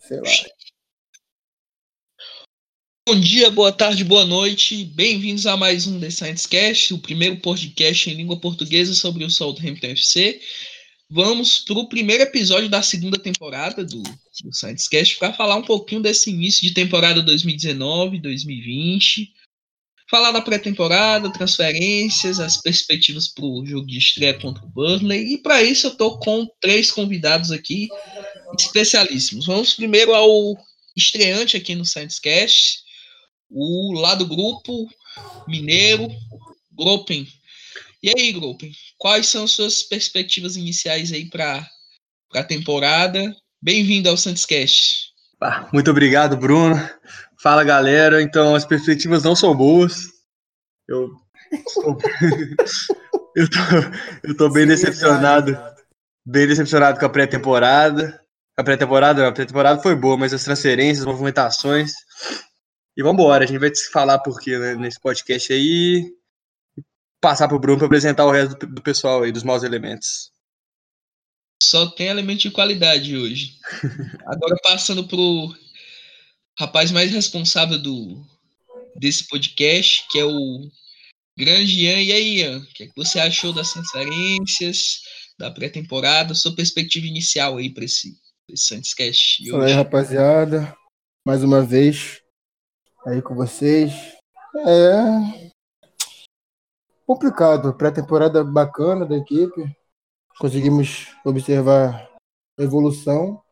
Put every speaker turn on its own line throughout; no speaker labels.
sei lá.
Bom dia, boa tarde, boa noite. Bem-vindos a mais um The Science Cast, o primeiro podcast em língua portuguesa sobre o Southampton FC. Vamos para o primeiro episódio da segunda temporada do, do Science Cast para falar um pouquinho desse início de temporada 2019-2020 falar da pré-temporada, transferências, as perspectivas para o jogo de estreia contra o Burnley. E para isso eu estou com três convidados aqui especialíssimos. Vamos primeiro ao estreante aqui no Sciencecast, o lá do grupo mineiro, Gropen. E aí, Gropen, quais são suas perspectivas iniciais aí para a temporada? Bem-vindo ao Sciencecast.
Ah, muito obrigado, Bruno. Fala galera, então as perspectivas não são boas. Eu, eu, tô, eu tô bem decepcionado. Bem decepcionado com a pré-temporada. A pré-temporada, a pré-temporada foi boa, mas as transferências, as movimentações. E vamos embora, a gente vai falar por quê né, nesse podcast aí. Passar pro Bruno para apresentar o resto do, do pessoal aí, dos maus elementos.
Só tem elemento de qualidade hoje. Agora passando pro rapaz mais responsável do desse podcast, que é o grande Ian. E aí, Ian, o que, é que você achou das transferências, da pré-temporada, sua perspectiva inicial aí para esse, Santos
Fala aí, rapaziada. Mais uma vez aí com vocês. É complicado, pré-temporada bacana da equipe. Conseguimos observar evolução,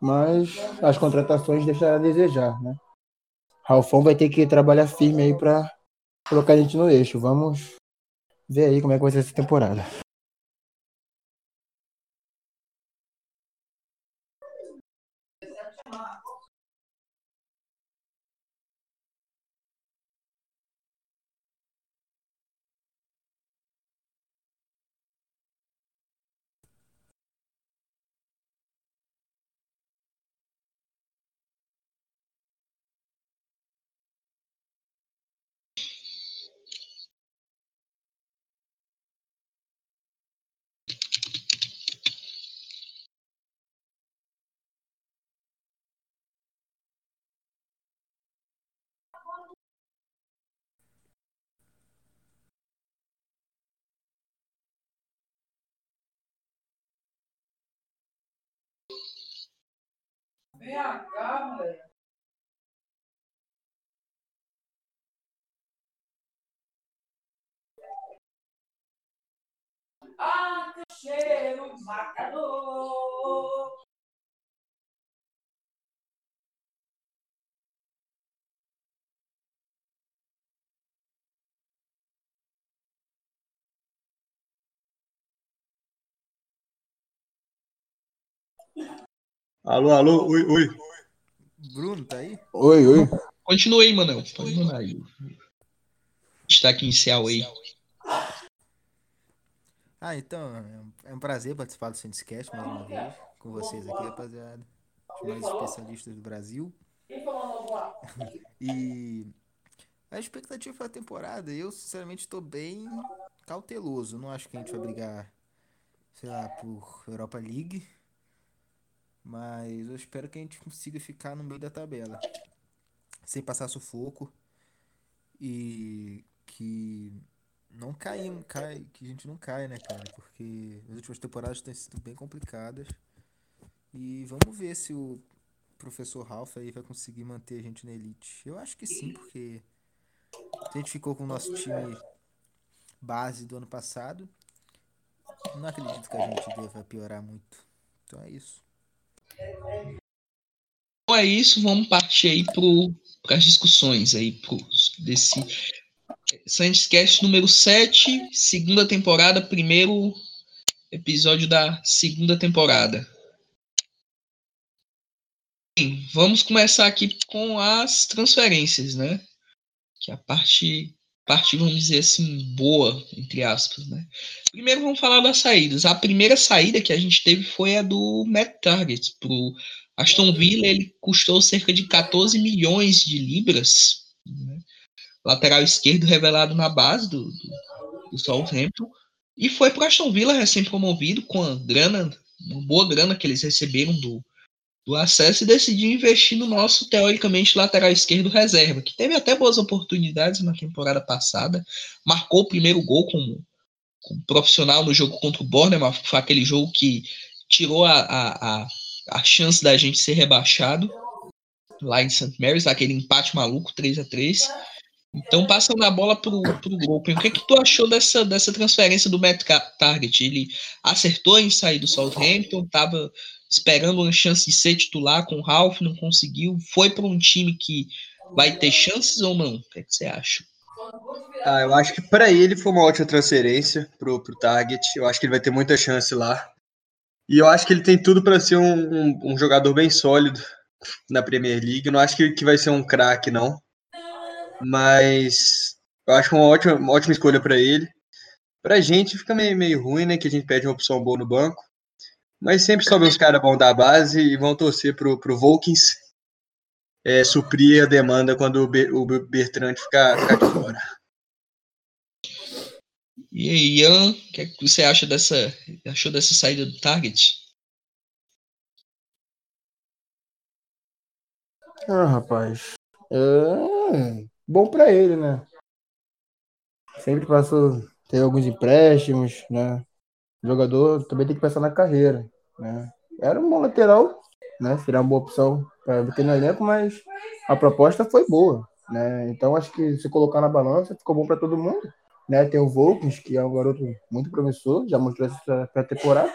mas as contratações deixaram a desejar, né? Ralfão vai ter que trabalhar firme aí para colocar a gente no eixo. Vamos ver aí como é que vai ser essa temporada.
Vem cá, moleque. Ah, que cheiro matador!
Alô, alô, oi, oi.
Bruno, tá aí?
Oi, oi.
Continue aí, Manel. Pode mandar aí. Destaque inicial aí.
Ah, então, é um prazer participar do Sindicast mais uma vez com vocês aqui, rapaziada. Os mais especialistas do Brasil. e a expectativa para a temporada, eu sinceramente estou bem cauteloso. Não acho que a gente vai brigar, sei lá, por Europa League mas eu espero que a gente consiga ficar no meio da tabela. Sem passar sufoco. E que não caímos, cai, que a gente não caia, né, cara? Porque as últimas temporadas têm sido bem complicadas. E vamos ver se o professor Ralph aí vai conseguir manter a gente na elite. Eu acho que sim, porque a gente ficou com o nosso time base do ano passado. Não acredito que a gente deva piorar muito. Então é isso.
Então é isso, vamos partir aí para as discussões aí pro, desse Sandscast número 7, segunda temporada, primeiro episódio da segunda temporada. Bem, vamos começar aqui com as transferências, né? Que é a parte parte, vamos dizer assim, boa, entre aspas, né? Primeiro vamos falar das saídas. A primeira saída que a gente teve foi a do Matt Target pro Aston Villa, ele custou cerca de 14 milhões de libras, né? lateral esquerdo revelado na base do, do, do Southampton, e foi para Aston Villa recém-promovido com a grana, uma boa grana que eles receberam do, do acesso e decidiu investir no nosso, teoricamente, lateral esquerdo reserva, que teve até boas oportunidades na temporada passada, marcou o primeiro gol como, profissional no jogo contra o Bournemouth, foi aquele jogo que tirou a, a, a, a chance da gente ser rebaixado lá em St. Mary's, aquele empate maluco, 3 a 3 então, passando a bola pro, pro Golpen, o que, é que tu achou dessa, dessa transferência do Matt Target? Ele acertou em sair do Southampton, estava esperando uma chance de ser titular com o Ralph, não conseguiu. Foi para um time que vai ter chances ou não? O que, é que você acha?
Ah, eu acho que para ele foi uma ótima transferência pro, pro Target. Eu acho que ele vai ter muita chance lá. E eu acho que ele tem tudo para ser um, um, um, jogador bem sólido na Premier League. Eu não acho que, que vai ser um craque, não. Mas eu acho uma ótima, uma ótima escolha para ele. Pra gente fica meio, meio ruim, né? Que a gente pede uma opção boa no banco. Mas sempre sobe uns caras bons da base e vão torcer pro, pro Volkins é, suprir a demanda quando o, Be, o Bertrand ficar, ficar de fora.
E aí, Ian, o que, é que você acha dessa, achou dessa saída do Target?
Ah, rapaz. É bom para ele, né? Sempre passou, tem alguns empréstimos, né? O jogador também tem que pensar na carreira, né? Era um bom lateral, né? Seria uma boa opção para ter no elenco, mas a proposta foi boa, né? Então acho que se colocar na balança ficou bom para todo mundo, né? Tem o Volkins, que é um garoto muito promissor, já mostrou essa pré-temporada.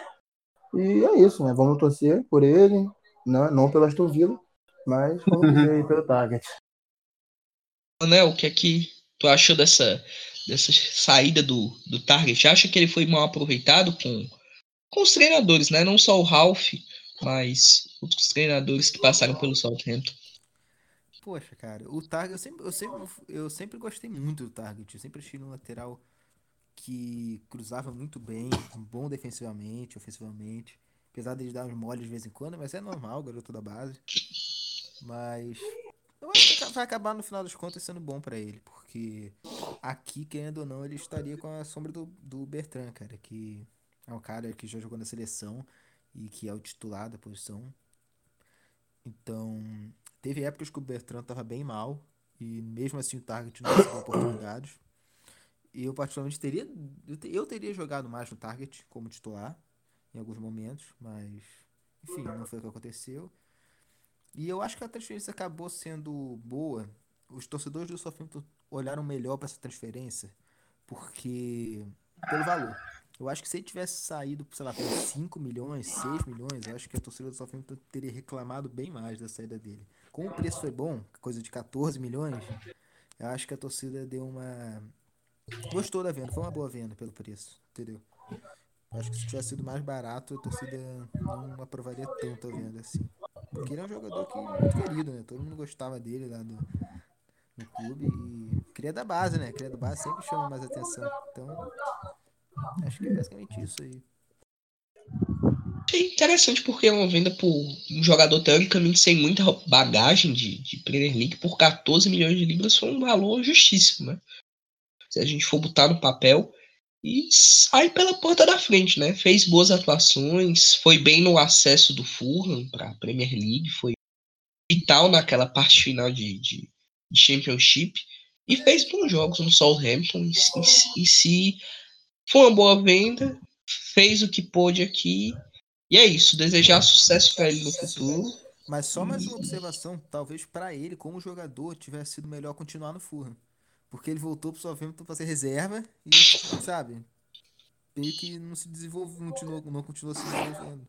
E é isso, né? Vamos torcer por ele, não, não pelo Aston Villa, mas vamos torcer pelo Target.
Né, o que é que tu achou dessa, dessa saída do, do Target? Acha que ele foi mal aproveitado com, com os treinadores, né? Não só o Ralph, mas outros treinadores que passaram pelo Southampton.
Poxa, cara, o Target, eu sempre, eu sempre, eu sempre gostei muito do Target. Eu sempre achei um lateral que cruzava muito bem, bom defensivamente, ofensivamente. Apesar de dar uns moles de vez em quando, mas é normal, garoto da base. Mas eu acho que vai acabar no final das contas sendo bom para ele, porque aqui, querendo ou não, ele estaria com a sombra do, do Bertrand, cara, que é um cara que já jogou na seleção e que é o titular da posição. Então, teve épocas que o Bertrand tava bem mal e mesmo assim o Target não recebeu oportunidades. E eu particularmente teria eu teria jogado mais no Target como titular em alguns momentos, mas enfim, não foi o que aconteceu. E eu acho que a transferência acabou sendo boa. Os torcedores do Southampton olharam melhor para essa transferência, porque pelo valor. Eu acho que se ele tivesse saído, sei lá, por 5 milhões, 6 milhões, eu acho que a torcida do Southampton teria reclamado bem mais da saída dele. Como o preço foi bom, coisa de 14 milhões, eu acho que a torcida deu uma. Gostou da venda, foi uma boa venda pelo preço, entendeu? Eu acho que se tivesse sido mais barato, a torcida não aprovaria tanto a venda assim. Porque ele é um jogador que muito querido, né? Todo mundo gostava dele lá no, no clube. E cria da base, né? Cria da base sempre chama mais atenção. Então, acho que é basicamente isso aí.
É interessante porque é uma venda por um jogador teoricamente sem muita bagagem de, de Premier League por 14 milhões de libras foi um valor justíssimo, né? Se a gente for botar no papel, e sai pela porta da frente, né? Fez boas atuações, foi bem no acesso do Fulham para a Premier League, foi vital naquela parte final de, de, de, Championship e fez bons jogos no Southampton em, em, em si. Foi uma boa venda, fez o que pôde aqui e é isso. Desejar sucesso para ele no futuro.
Mas só mais uma observação, talvez para ele como jogador tivesse sido melhor continuar no Fulham. Porque ele voltou pro Southampton pra ser reserva e, sabe, meio que não se desenvolveu, não continuou, não continuou se desenvolvendo.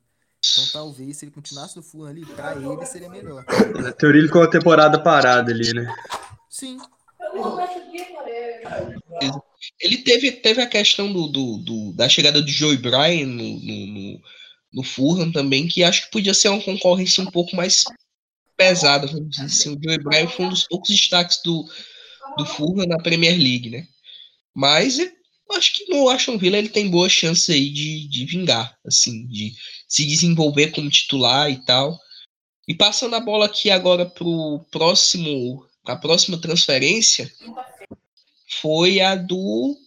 Então talvez se ele continuasse no Fulham ali, pra ele seria melhor.
Na teoria ele ficou a temporada parada ali, né?
Sim.
Ele teve, teve a questão do, do, do da chegada do Joey Bryan no, no, no, no Fulham também, que acho que podia ser uma concorrência um pouco mais pesada, vamos dizer assim. O Joey Bryan foi um dos poucos destaques do, do Fulham na Premier League, né? Mas eu acho que no Aston Villa ele tem boa chance aí de, de vingar, assim, de se desenvolver como titular e tal. E passando a bola aqui agora pro próximo, a próxima transferência foi a do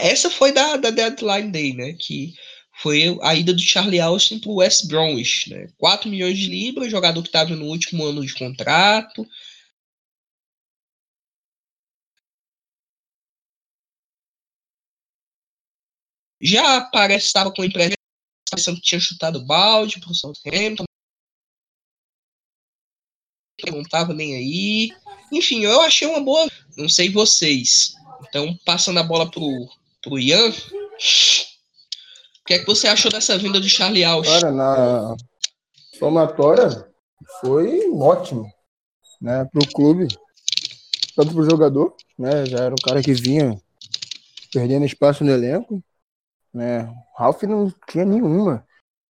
essa foi da, da deadline day, né? Que foi a ida do Charlie Austin para o West Bromwich, né? 4 milhões de libras, jogador que estava no último ano de contrato. Já parece estava com o empréstimo, que tinha chutado balde para o Southampton. Não estava nem aí. Enfim, eu achei uma boa. Não sei vocês. Então, passando a bola pro, pro Ian. O que é que você achou dessa vinda do Charlie Austin?
Cara, na somatória foi ótimo, né, pro clube, tanto pro jogador, né, já era um cara que vinha perdendo espaço no elenco, né, o Ralph não tinha nenhuma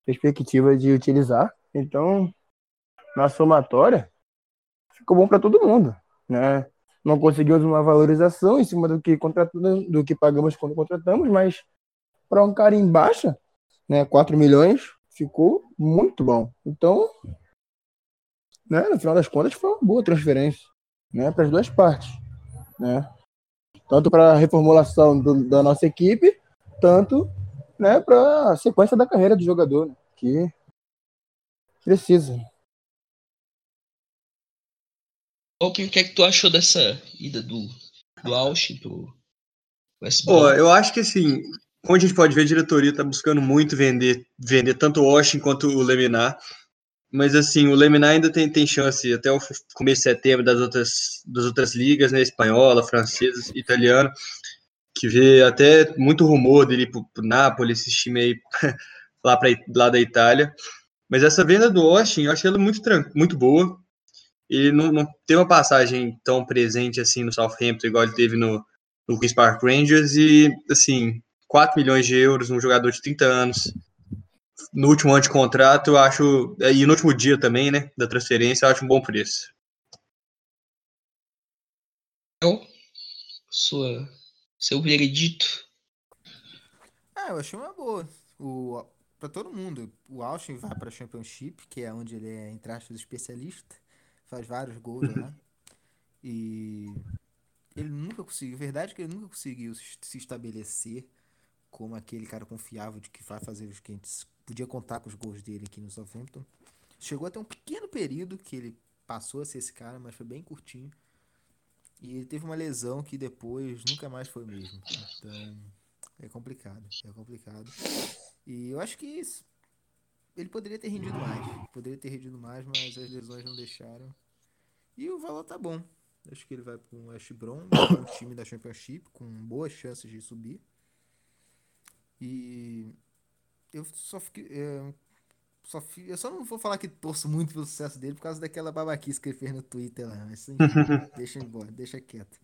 perspectiva de utilizar, então na somatória ficou bom para todo mundo, né, não conseguimos uma valorização em cima do que do que pagamos quando contratamos, mas para um cara em baixa, né, 4 milhões, ficou muito bom. Então, né, no final das contas, foi uma boa transferência né, para as duas partes. Né? Tanto para a reformulação do, da nossa equipe, tanto né, para a sequência da carreira do jogador, né, que precisa.
o que é que tu achou dessa ida do, do Austin pro
West Pô, eu acho que assim, como a gente pode ver, a diretoria está buscando muito vender, vender tanto o Washington quanto o Leminar. Mas assim, o Leminar ainda tem, tem chance até o começo de setembro das outras, das outras ligas, né? Espanhola, francesa, italiana, que vê até muito rumor dele pro, pro Napoli, esse time aí lá, pra, lá da Itália. Mas essa venda do Austin, eu achei ela muito, muito boa. Ele não, não tem uma passagem tão presente assim no Southampton, igual ele teve no, no Queen's Park Rangers, e assim, 4 milhões de euros, um jogador de 30 anos. No último ano de contrato, eu acho. É, e no último dia também, né? Da transferência, eu acho um bom preço.
Então, sua, seu veredito.
Ah, eu achei uma boa. O, pra todo mundo. O Austin vai pra Championship, que é onde ele é, entre aspas, especialista. Faz vários gols lá. E ele nunca conseguiu. Verdade é que ele nunca conseguiu se estabelecer como aquele cara confiável de que vai fazer os quentes. Podia contar com os gols dele aqui no Southampton. Chegou até um pequeno período que ele passou a ser esse cara, mas foi bem curtinho. E ele teve uma lesão que depois nunca mais foi mesmo. Então, é complicado. É complicado. E eu acho que ele poderia ter rendido mais. Poderia ter rendido mais, mas as lesões não deixaram. E o valor tá bom. Acho que ele vai para um West Brom, um time da Championship, com boas chances de subir. E eu só fiquei. É, só eu só não vou falar que torço muito pelo sucesso dele por causa daquela babaquice que ele fez no Twitter lá. Mas enfim, deixa embora, deixa quieto.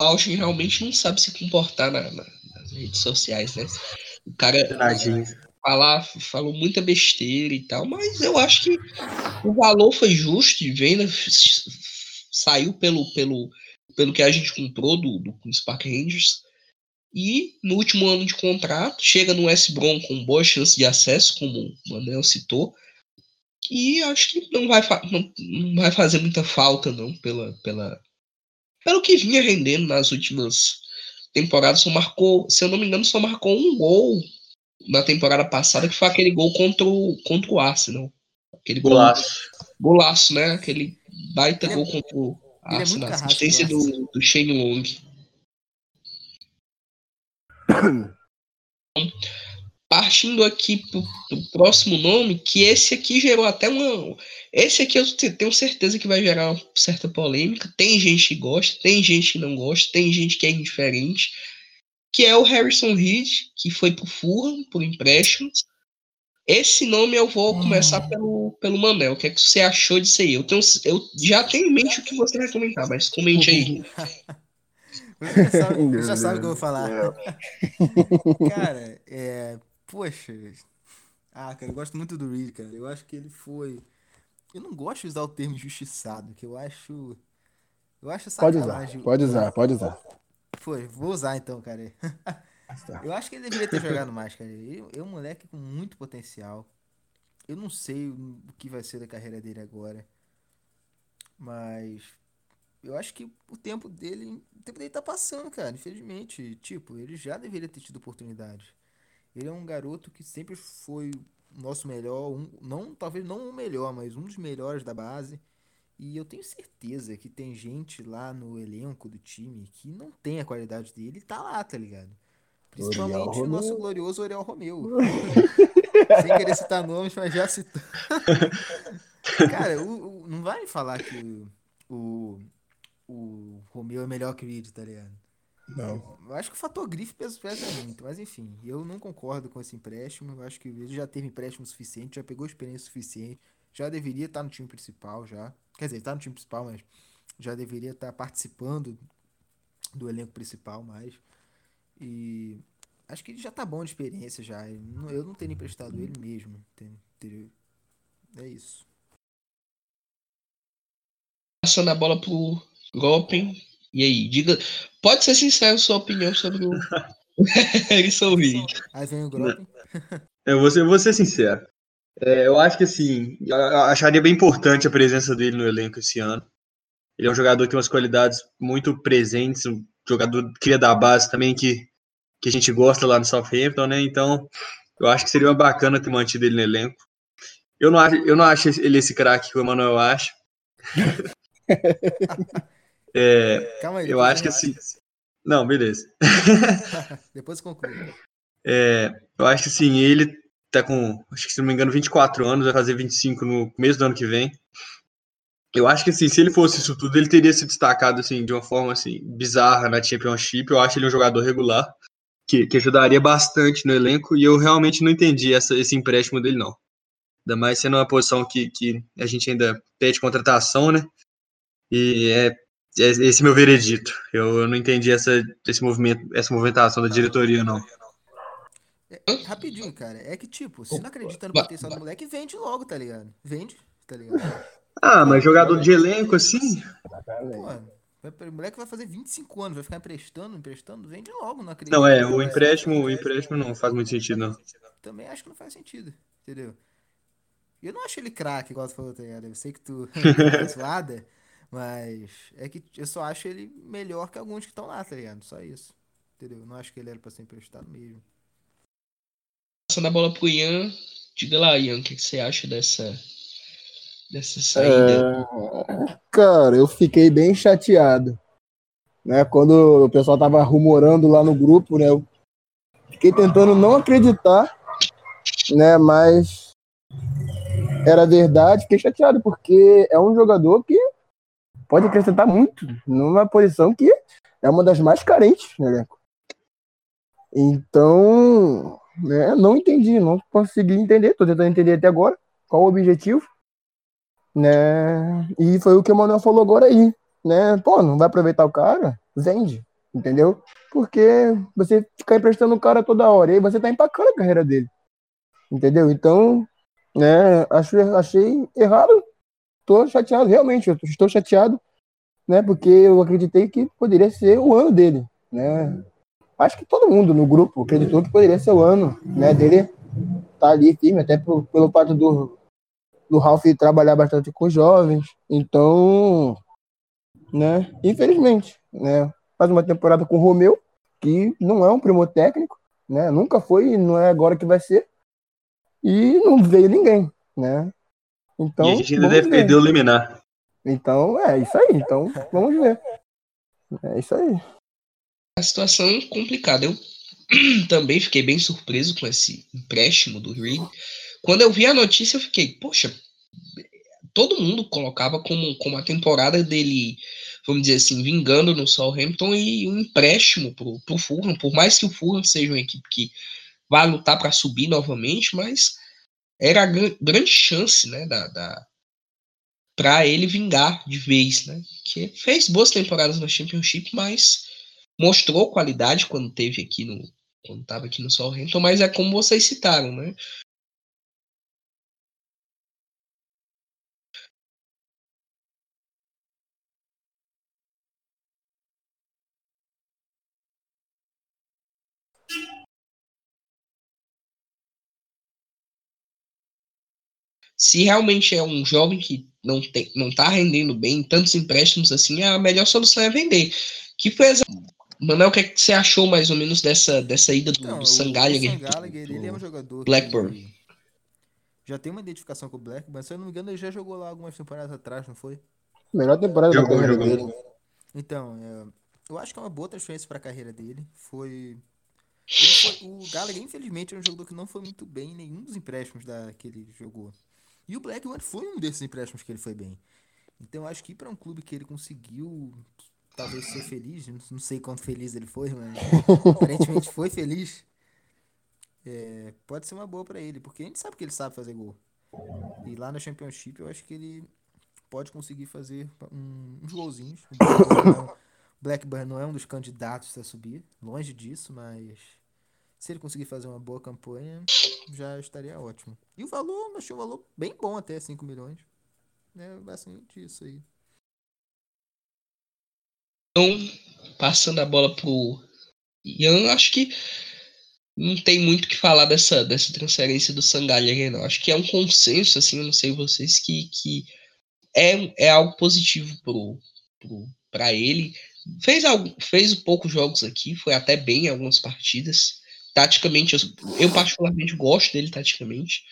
O Austin realmente não sabe se comportar na, na, nas redes sociais, né? O cara falar, falou muita besteira e tal, mas eu acho que o valor foi justo de venda, saiu pelo, pelo, pelo que a gente comprou do, do Spark Rangers. E no último ano de contrato, chega no S Brom com boa chance de acesso, como o Manel citou. E acho que não vai, não, não vai fazer muita falta, não, pela, pela, pelo que vinha rendendo nas últimas temporadas. Só marcou, se eu não me engano, só marcou um gol na temporada passada, que foi aquele gol contra o, contra o Arsenal. Aquele
golaço.
Gol, golaço, né? Aquele baita gol contra o é Arsenal. É assistência do, do Shane Long. Partindo aqui pro, próximo nome, que esse aqui gerou até uma. Esse aqui eu tenho certeza que vai gerar uma certa polêmica. Tem gente que gosta, tem gente que não gosta, tem gente que é indiferente. Que é o Harrison Reed, que foi pro Fulham por empréstimo. Esse nome eu vou começar hum. pelo, pelo Manel. O que, é que você achou disso aí? Eu, tenho, eu já tenho em mente o que você vai comentar, mas comente aí.
Você já sabe, você já sabe o que eu vou falar. cara, é. Poxa. Ah, cara, eu gosto muito do Reed, cara. Eu acho que ele foi. Eu não gosto de usar o termo injustiçado, que eu acho. Eu acho
sacanagem. Pode usar, pode usar, pode usar.
Foi, vou usar então, cara. eu acho que ele deveria ter jogado mais, cara. Ele é um moleque com muito potencial. Eu não sei o que vai ser da carreira dele agora. Mas eu acho que o tempo dele, o tempo dele tá passando, cara, infelizmente. Tipo, ele já deveria ter tido oportunidade. Ele é um garoto que sempre foi o nosso melhor, um, não talvez não o melhor, mas um dos melhores da base. E eu tenho certeza que tem gente lá no elenco do time que não tem a qualidade dele e tá lá, tá ligado? Principalmente o nosso glorioso Oriol Romeu. Sem querer citar nomes, mas já citou. Cara, o, o, não vai falar que o, o Romeu é melhor que o Reed, tá ligado?
Não.
Eu acho que o fator grife pesa, pesa muito, mas enfim, eu não concordo com esse empréstimo. Eu acho que ele já teve empréstimo suficiente, já pegou experiência suficiente, já deveria estar no time principal já. Quer dizer, tá no time principal, mas já deveria estar participando do elenco principal mais. E acho que ele já tá bom de experiência já. Eu não teria emprestado ele mesmo. É isso.
Passando a bola pro Gopen. E aí, diga. Pode ser sincero sua opinião sobre o Harrison Reed.
Aí vem o Gopen.
Eu vou ser, eu vou ser sincero. É, eu acho que assim, eu acharia bem importante a presença dele no elenco esse ano. Ele é um jogador que tem umas qualidades muito presentes, um jogador cria da base também que, que a gente gosta lá no Southampton, né? Então, eu acho que seria bacana ter mantido ele no elenco. Eu não acho, eu não acho ele esse craque que o Emanuel acha. é,
Calma aí.
eu acho que assim. Não, beleza.
depois conclui.
É, eu acho que assim, ele tá com, acho que se não me engano, 24 anos, vai fazer 25 no começo do ano que vem. Eu acho que assim, se ele fosse isso tudo, ele teria se destacado assim de uma forma assim bizarra na Championship. Eu acho ele um jogador regular que, que ajudaria bastante no elenco e eu realmente não entendi essa, esse empréstimo dele não. Ainda mais sendo uma posição que, que a gente ainda pede contratação, né? E é, é esse meu veredito. Eu, eu não entendi essa, esse movimento, essa movimentação da diretoria não.
É, rapidinho, cara. É que, tipo, se não acredita no potencial do moleque, vende logo, tá ligado? Vende, tá ligado?
Ah, mas jogador de elenco, assim?
Pô, o moleque vai fazer 25 anos, vai ficar emprestando, emprestando, vende logo, não acredito.
Não, é, o empréstimo, o empréstimo não faz muito sentido, não.
Também acho que não faz sentido, entendeu? Eu não acho ele craque, igual tu falou, tá ligado? Eu sei que tu é zoada, mas é que eu só acho ele melhor que alguns que estão lá, tá ligado? Só isso, entendeu? Eu não acho que ele era pra ser emprestado mesmo
passando a bola pro Ian. Diga lá, Ian, o que, que você acha dessa, dessa saída?
É... Cara, eu fiquei bem chateado. Né, quando o pessoal tava rumorando lá no grupo, né? Eu fiquei tentando não acreditar, né? Mas era verdade, fiquei chateado, porque é um jogador que pode acrescentar muito numa posição que é uma das mais carentes no elenco. Então, né? Não entendi, não consegui entender, tô tentando entender até agora qual o objetivo, né? E foi o que o Manuel falou agora aí, né? Pô, não vai aproveitar o cara? Vende, entendeu? Porque você ficar emprestando o cara toda hora, e aí você tá empacando a carreira dele, entendeu? Então, né, achei, achei errado, tô chateado, realmente, eu estou chateado, né? Porque eu acreditei que poderia ser o ano dele, né? acho que todo mundo no grupo acreditou que poderia ser o ano né, dele tá ali firme, até pelo, pelo fato do, do Ralph trabalhar bastante com jovens. Então, né, infelizmente, né, faz uma temporada com o Romeu, que não é um primo técnico, né, nunca foi e não é agora que vai ser. E não veio ninguém, né? Então,
e a gente ainda deve ver. perder o liminar.
Então, é isso aí. Então, vamos ver. É isso aí
a situação é complicada. Eu também fiquei bem surpreso com esse empréstimo do Reed. Quando eu vi a notícia, eu fiquei, poxa, todo mundo colocava como, como a temporada dele, vamos dizer assim, vingando no Southampton e um empréstimo pro, pro Fulham, por mais que o Fulham seja uma equipe que vai lutar para subir novamente, mas era a grande chance, né, da, da para ele vingar de vez, né? Que fez boas temporadas na Championship, mas mostrou qualidade quando teve aqui no quando estava aqui no Southampton, mas é como vocês citaram, né? Se realmente é um jovem que não tem, não está rendendo bem, tantos empréstimos assim, a melhor solução é vender. Que foi Manuel, o que, é que você achou mais ou menos dessa, dessa ida do,
Então,
do
o-
Sam
o? Sam Gallagher, ele é um jogador
Blackburn.
que já tem uma identificação com o Blackburn, mas se eu não me engano, ele já jogou lá algumas temporadas atrás, não foi?
Melhor temporada da
Jogou,
carreira
jogou.
dele.
Então, é, eu acho que é uma boa transferência para a carreira dele. Foi, foi- O Gallagher, infelizmente, é um jogador que não foi muito bem em nenhum dos empréstimos da, que ele jogou. E o Blackburn foi um desses empréstimos que ele foi bem. Então, eu acho que para um clube que ele conseguiu talvez ser feliz, não- sei quanto feliz ele foi, mas aparentemente foi feliz. é, pode ser uma boa para ele, porque a gente sabe que ele sabe fazer gol. E lá na Championship eu acho que ele pode conseguir fazer um- uns golzinhos. O Blackburn não é um dos candidatos a subir, longe disso, mas se ele conseguir fazer uma boa campanha, já estaria ótimo. E o valor, achei o valor bem bom até 5 milhões. É bastante isso aí.
Então, passando a bola pro Ian, acho que não tem muito o que falar dessa, dessa transferência do Sangalha, não. Acho que é um consenso, assim, não sei vocês, que, que é, é algo positivo pro, pro, pra ele. Fez, algo, fez poucos jogos aqui, foi até bem em algumas partidas. Taticamente, eu, eu particularmente gosto dele taticamente.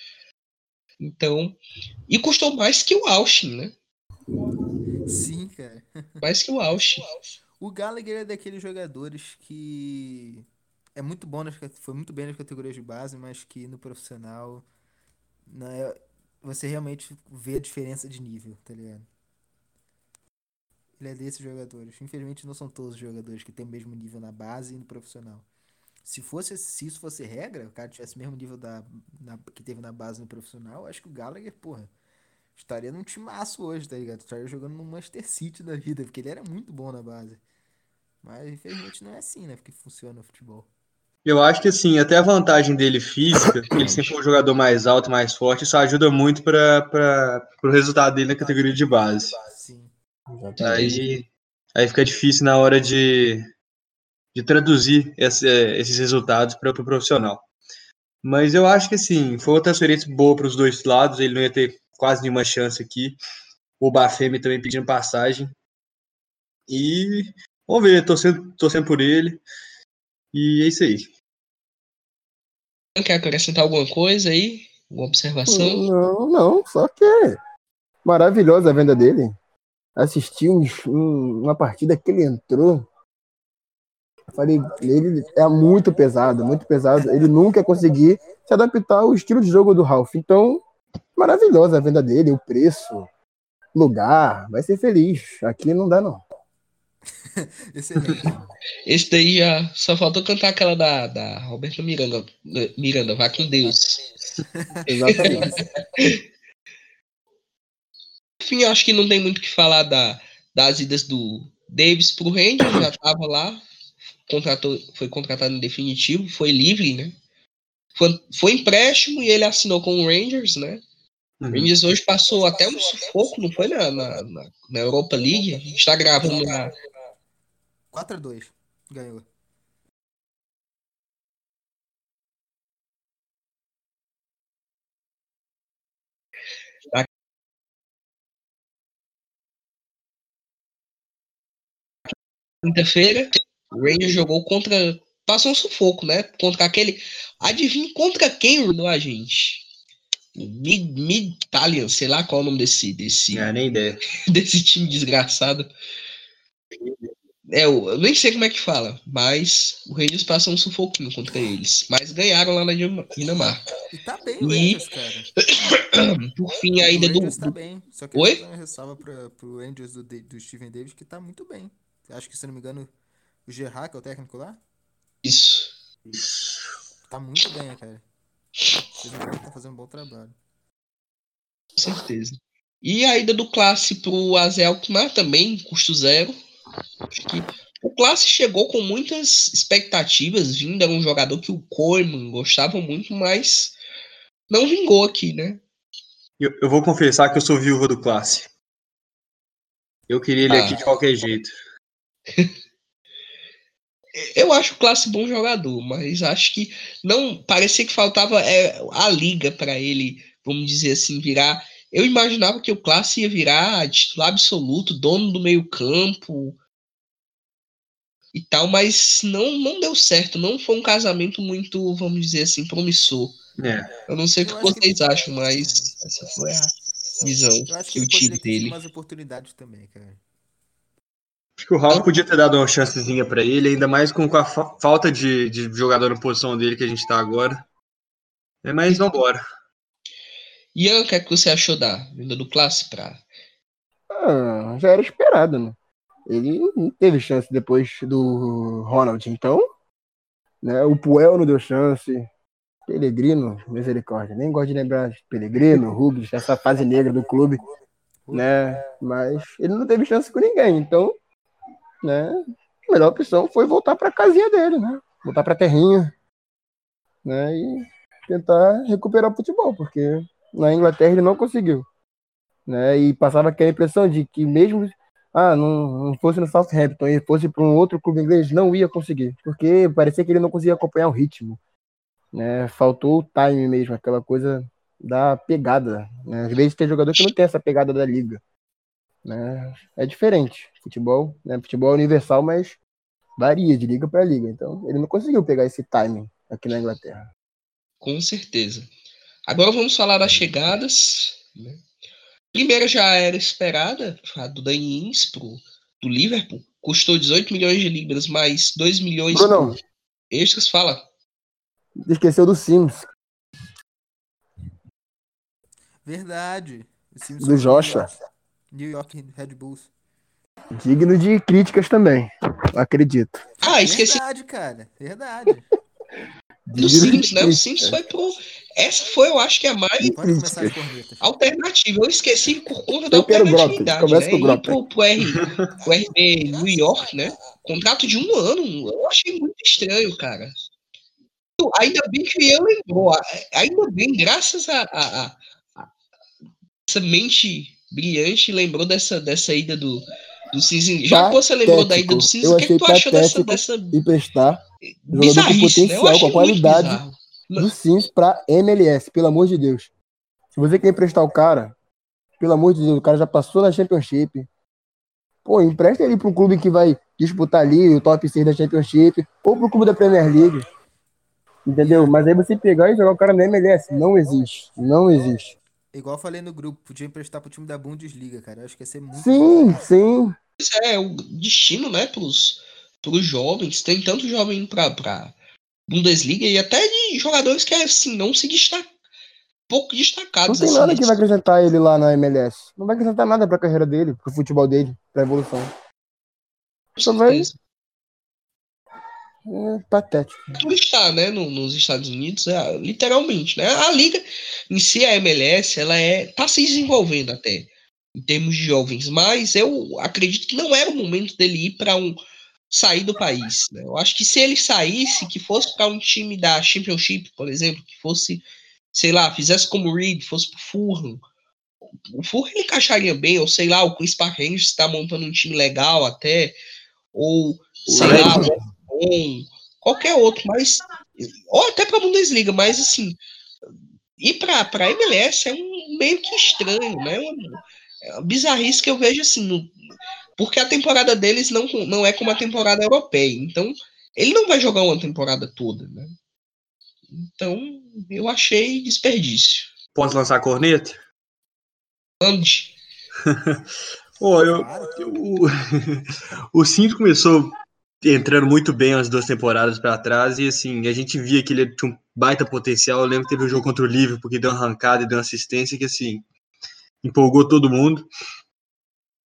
Então, e custou mais que o Austin, né?
Sim, cara.
Mais que o Austin.
O Gallagher é daqueles jogadores que é muito bom nas, foi muito bem nas categorias de base, mas que no profissional né, você realmente vê a diferença de nível, tá ligado? Ele é desses jogadores. Infelizmente não são todos os jogadores que têm o mesmo nível na base e no profissional. Se fosse se isso fosse regra, o cara tivesse o mesmo nível da, na- que teve na base no profissional, acho que o Gallagher, porra, estaria num timaço hoje, tá ligado? Estaria jogando no Manchester City da vida, porque ele era muito bom na base. Mas infelizmente não é assim, né? Porque funciona o futebol.
Eu acho que assim, até a vantagem dele física, que ele sempre foi um jogador mais alto, mais forte, isso ajuda muito para o resultado dele na categoria de base.
Sim.
Aí, aí fica difícil na hora de, de traduzir esse- esses resultados para o pro profissional. Mas eu acho que assim, foi uma transferência boa para os dois lados, ele não ia ter quase nenhuma chance aqui. O Bafemi também pedindo passagem. E vamos ver, torcendo, torcendo por ele. E é isso aí.
Quer acrescentar alguma coisa aí? Alguma observação?
Não, não, só que é maravilhosa a venda dele. Assisti uns- um- uma partida que ele entrou. Eu Falei, ele é muito pesado, muito pesado. Ele nunca ia conseguir se adaptar ao estilo de jogo do Ralph. Então, maravilhosa a venda dele, o preço, lugar, vai ser feliz. Aqui não dá, não.
Excelente.
Esse daí já só faltou cantar aquela da, da Roberta Miranda. Miranda, vá com Deus.
Exatamente.
Enfim, acho que não tem muito o que falar da, das idas do Davis pro Rangers, já tava lá, contratou, foi contratado em definitivo, foi livre, né? Foi, foi empréstimo e ele assinou com o Rangers, né? O Rangers hoje passou até um sufoco, não foi na, na, na- na Europa League? A gente tá gravando na,
4x2. Ganhou.
quinta-feira, o Rangers jogou contra. Passou um sufoco, né? Contra aquele. Adivinha contra quem urnou a gente? Mid, Mid Italian, sei lá qual é o nome desse, desse,
Ah, nem ideia.
desse time desgraçado. É, eu, eu nem sei como é que fala, mas o Rangers passou um sufoquinho contra eles. Mas ganharam lá na Dinam- Dinamarca.
E tá bem o
E-
Rangers, cara.
Por fim, a ida
o
do.
Tá bem. Só que
Oi?
uma ressalva pra, pro Rangers do, do Steven Davis que tá muito bem. Acho que, se não me engano, o Gerard, que é o técnico lá,
Isso.
tá muito bem, cara. Não me engano, tá fazendo um bom trabalho.
Com certeza. E a ida do Classe pro Azel Kumar também, custo zero. Acho que o Classe chegou com muitas expectativas, vindo era um jogador que o Koeman gostava muito, mas não vingou aqui, né?
Eu, eu vou confessar que eu sou viúva do classe. Eu queria ele
Ah.
aqui de qualquer jeito.
Eu acho o Classe bom jogador, mas acho que não parecia que faltava é, a liga para ele, vamos dizer assim, virar. Eu imaginava que o Classe ia virar titular absoluto, dono do meio-campo. e tal, mas não, não deu certo. Não foi um casamento muito, vamos dizer assim, promissor.
É.
Eu não sei o que
Eu acho que
vocês
ele-
acham, mas essa foi a visão
Eu acho
que
que
eu tive dele.
umas oportunidades também, cara.
Acho que o Ralf podia ter dado uma chancezinha pra ele, ainda mais com, com a fa- falta de, de jogador na posição dele que a gente tá agora. É, mas vambora.
Ian, o que é que você achou da vinda do Classe pra.
Ah, já era esperado, né? Ele não teve chance depois do Ronald, então, né? O Puel não deu chance. Pellegrino, misericórdia. Nem gosto de lembrar de Pellegrino, Rubens, essa fase negra do clube, né? Mas ele não teve chance com ninguém, então, né? A melhor opção foi voltar para casinha dele, né? Voltar para terrinha, né? E tentar recuperar o futebol, porque na Inglaterra ele não conseguiu né? E passava aquela impressão de que mesmo ah, não, não fosse no Southampton e fosse para um outro clube inglês, não ia conseguir, porque parecia que ele não conseguia acompanhar o ritmo, né? Faltou o time mesmo, aquela coisa da pegada, né? Às vezes tem jogador que não tem essa pegada da liga, né? É diferente, futebol, né? Futebol é universal, mas varia de liga para liga, então ele não conseguiu pegar esse timing aqui na Inglaterra.
Com certeza. Agora vamos falar das chegadas. Né? Primeira já era esperada, a do Dani Ings pro, do Liverpool. Custou 18 milhões de libras, mais 2 milhões
Bruno.
por extras. Fala.
Esqueceu do Sims,
Verdade. O Simpson
do Joshua.
New York Red Bulls.
Digno de críticas também, acredito.
Ah, esqueci
Verdade, cara. Verdade.
do Sims, né? O. Sims foi pro. Essa foi, eu acho que a mais alternativa. Eu esqueci por conta da alternatividade,
começa
né?
com o Grop.
pro, pro, R, pro RB New York, né? Contrato de um ano. Eu achei muito estranho, cara. Ainda bem que eu lembrou. Ainda bem, graças a, a, a- a- essa mente brilhante, lembrou dessa, dessa ida do, do Cinza. Já que você lembrou da ida do
Eu
o que, que tu achou dessa, dessa
emprestar com
bizarrice, né?
Potencial,
achei
com a qualidade. do Sims pra MLS, pelo amor de Deus. Se você quer emprestar o cara, pelo amor de Deus, o cara já passou na Championship. Pô, empresta ele pra um clube que vai disputar ali o top 6 da Championship, ou pro clube da Premier League. Entendeu? Mas aí você pegar e jogar o cara na MLS, não existe. Não existe.
Igual eu falei no grupo, podia emprestar pro time da Bundesliga, cara. Eu acho que ia ser muito.
Sim, sim.
Pois é, o destino, né, pros, pros jovens. Tem tanto jovem indo pra, pra Bundesliga e até de jogadores que, assim, não se destacam. Pouco
Não
destacados.
tem
assim,
nada que
nesse-
vai acrescentar ele lá na MLS. Não vai acrescentar nada pra carreira dele, pro futebol dele, pra evolução.
com
só vai-
certeza.
É patético.
Tudo está, né, no- nos Estados Unidos, é, literalmente, né? A liga em si, a MLS, ela é tá se desenvolvendo até em termos de jovens, mas eu acredito que não era o momento dele ir para um sair do país, né? Eu acho que se ele saísse, que fosse para um time da Championship, por exemplo, que fosse, sei lá, fizesse como o Reed, fosse pro Fulham, o Fulham ele encaixaria bem, ou sei lá, o Chris Park Rangers está montando um time legal até, ou sei lá, bom, qualquer outro, mas ou até para Bundesliga, mas assim, ir para para MLS é um meio que estranho, né? Uma- É uma bizarrice que eu vejo assim, no- porque a temporada deles não, não é como a temporada europeia, então ele não vai jogar uma temporada toda, né? Então eu achei desperdício.
Posso lançar a corneta?
Ande.
Pô, eu,
Claro.
o, o Cinto começou entrando muito bem as duas temporadas pra trás e assim, a gente via que ele tinha um baita potencial. Eu lembro que teve um jogo contra o Liverpool que deu uma arrancada e deu uma assistência que assim, empolgou todo mundo.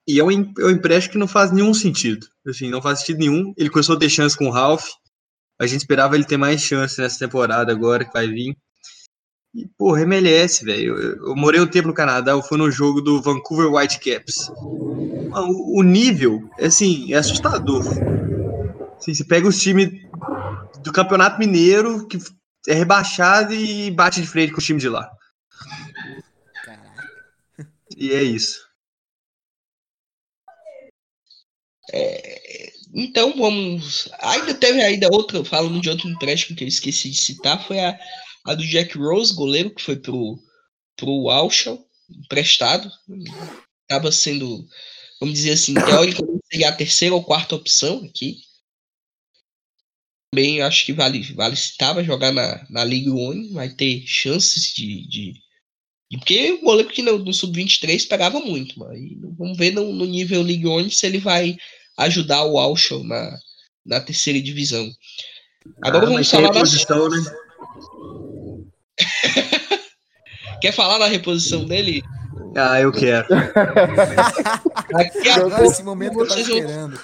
E é um, é um empréstimo que não faz nenhum sentido. Assim, não faz sentido nenhum. Ele começou a ter chance com o Ralph. A gente esperava ele ter mais chance nessa temporada agora que vai vir. E, porra, MLS, velho. Eu, eu morei um tempo no Canadá, eu fui no jogo do Vancouver Whitecaps. O, o nível, assim, é assustador. Assim, você pega os times do Campeonato Mineiro, que é rebaixado e bate de frente com o time de lá.
Caraca.
E é isso.
Então vamos. Ainda teve ainda outra, falando de outro empréstimo que eu esqueci de citar, foi a, a do Jack Rose, goleiro, que foi pro, pro Alsham, emprestado. Estava sendo, vamos dizer assim, teoricamente seria a terceira ou quarta opção aqui. Também acho que vale, vale estava jogar na, na Liga One, vai ter chances de, de, de porque o goleiro que no, no Sub-23 pegava muito, mas vamos ver no, no nível League One se ele vai ajudar o Alshon na, na terceira divisão. Agora ah, vamos falar da posição, né? Quer falar da reposição dele?
Ah, eu quero.
Daqui a pouco, esse momento que eu tava esperando.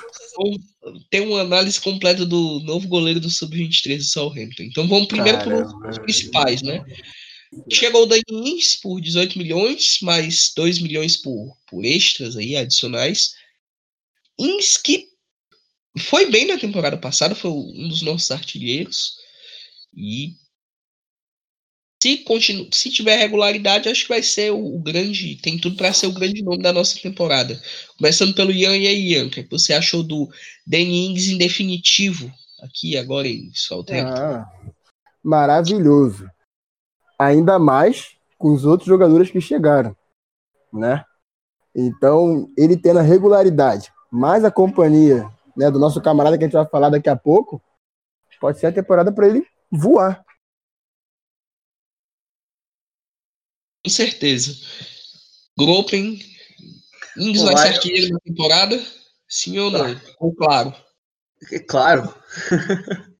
Tem uma análise completa do novo goleiro do Sub-23 do Southampton. Então vamos primeiro para os principais, né? Chegou o Dani Ings por 18 milhões, mais 2 milhões por, por extras aí, adicionais. Ings que foi bem na temporada passada, foi um dos nossos artilheiros. E se, continu, se tiver regularidade, acho que vai ser o, o grande. Tem tudo para ser o grande nome da nossa temporada. Começando pelo Ian e aí, Ian. O que você achou do Danny Ings em definitivo aqui agora em Southampton? Ah,
maravilhoso. Ainda mais com os outros jogadores que chegaram, né? Então, ele tendo a regularidade, mais a companhia né, do nosso camarada que a gente vai falar daqui a pouco, pode ser a temporada para ele voar.
Com certeza. Gropen, Ings vai ser artilheiro na temporada? Sim ou não? Ou claro?
É claro.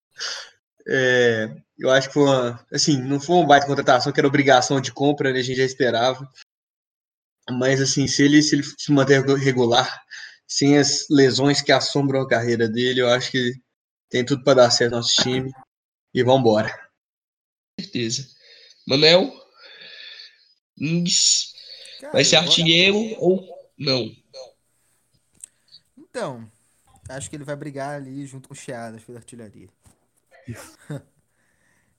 é, eu acho que foi uma. Assim, não foi uma baita contratação, que era obrigação de compra, né? A gente já esperava. Mas, assim, se ele se, ele se manter regular, sem as lesões que assombram a carreira dele, eu acho que tem tudo para dar certo no nosso time. E vamos embora.
certeza. Manel? Ings vai ser artilheiro ou não?
Então, acho que ele vai brigar ali junto com o Cheadas pela artilharia.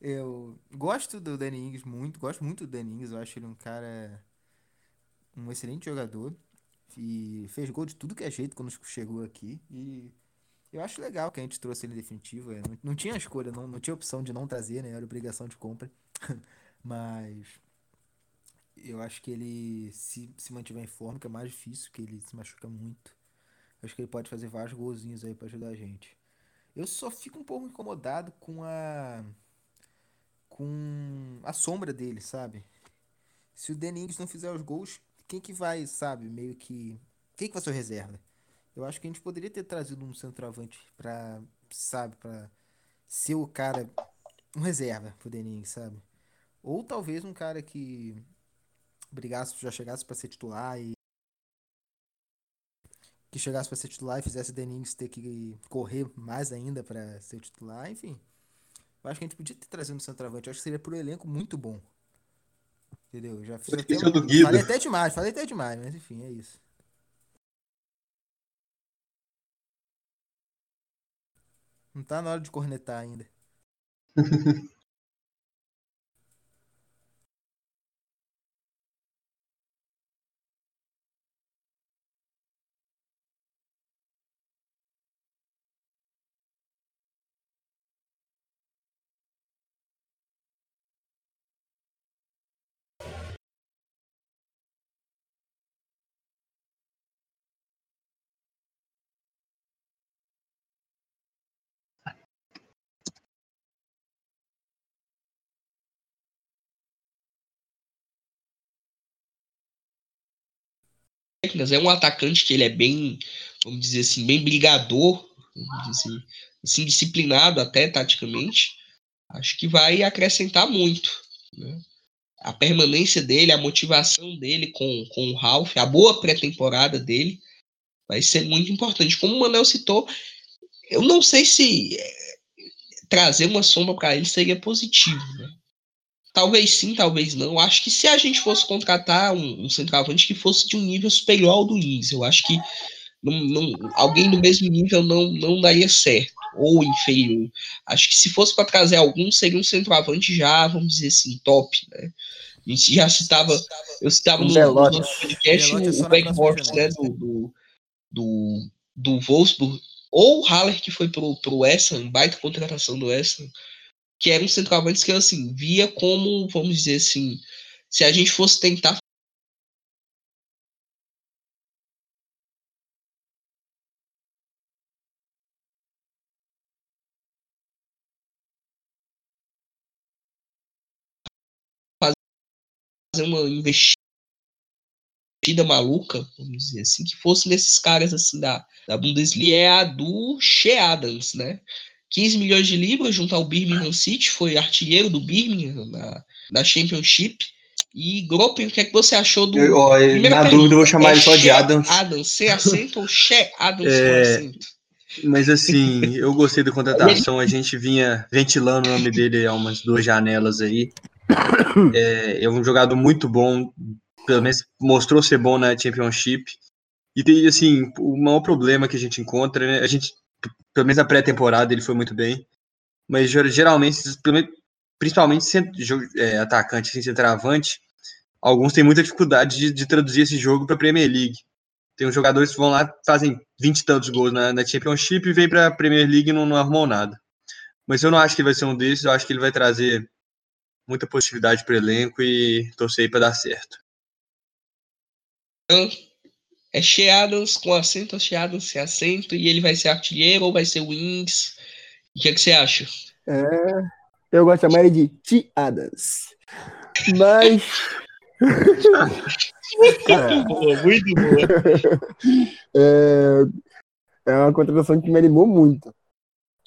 eu gosto do Danny Ings muito, gosto muito do Danny Ings, eu acho ele um cara um excelente jogador e fez gol de tudo que é jeito quando chegou aqui e eu acho legal que a gente trouxe ele definitivo. É, não, não tinha escolha, não, não tinha opção de não trazer, né? Era obrigação de compra. Mas eu acho que ele, se, se mantiver em forma, que é mais difícil, que ele se machuca muito. Eu acho que ele pode fazer vários golzinhos aí para ajudar a gente. Eu só fico um pouco incomodado com a. com a sombra dele, sabe? Se o Denings não fizer os gols, quem que vai, sabe? Meio que. Quem que vai ser o reserva? Eu acho que a gente poderia ter trazido um centroavante pra, sabe, pra ser o cara. Um reserva pro Denings, sabe? Ou talvez um cara que brigasse, já chegasse para ser titular e que chegasse para ser titular e fizesse Denings ter que correr mais ainda para ser titular, enfim. Eu acho que a gente podia ter trazido um centroavante, eu acho que seria pro elenco muito bom. Entendeu? Já fiz até, falei até demais, falei até demais, mas enfim, é isso. Não tá na hora de cornetar ainda.
É um atacante que ele é bem, vamos dizer assim, bem brigador, dizer assim, disciplinado até taticamente. Acho que vai acrescentar muito. Né? A permanência dele, a motivação dele com, com o Ralph, a boa pré-temporada dele, vai ser muito importante. Como o Manel citou, eu não sei se é, trazer uma sombra para ele seria positivo. Né? Talvez sim, talvez não. Acho que se a gente fosse contratar um, um centroavante que fosse de um nível superior ao do Ins, eu acho que não, não, alguém do mesmo nível não, não daria certo, ou inferior. Acho que se fosse para trazer algum, seria um centroavante já, vamos dizer assim, top, né? A gente já citava, eu citava no, no nosso podcast o, o Backhorst, né, do, do, do, do Wolfsburg, ou o Haller, que foi pro, pro Essen, baita contratação do Essen, que eram centroavantes que eu assim, via como, vamos dizer assim, se a gente fosse tentar fazer uma investida maluca, vamos dizer assim, que fosse nesses caras assim da, da Bundesliga, é a do Shea Adams, né? 15 milhões de libras junto ao Birmingham City, foi artilheiro do Birmingham na, na Championship. E Gropin, o que é que você achou do.
Eu, ó, na dúvida, eu vou chamar
é
ele só de
Shea
Adams.
Adams, sem acento ou Shea Adams
É,
acento?
Mas assim, eu gostei da contratação. A gente vinha ventilando o nome dele há umas duas janelas aí. É, é um jogador muito bom, pelo menos mostrou ser bom na Championship. E tem assim, o maior problema que a gente encontra, né? A gente, pelo menos na pré-temporada, ele foi muito bem. Mas ger- geralmente, principalmente é, atacante, assim, centroavante, alguns têm muita dificuldade de, de traduzir esse jogo para Premier League. Tem uns jogadores que vão lá, fazem 20 e tantos gols na, na Championship e vêm para a Premier League e não, não arrumam nada. Mas eu não acho que ele vai ser um desses, eu acho que ele vai trazer muita positividade para o elenco e torcer para dar certo.
É Shea Adams com acento ou Shea Adams sem acento? E ele vai ser artilheiro ou vai ser Wings? O que, é que você acha?
Eu gosto de chamar ele de T. Adams. Mas.
Muito boa, muito boa.
É, é uma contratação que me animou muito.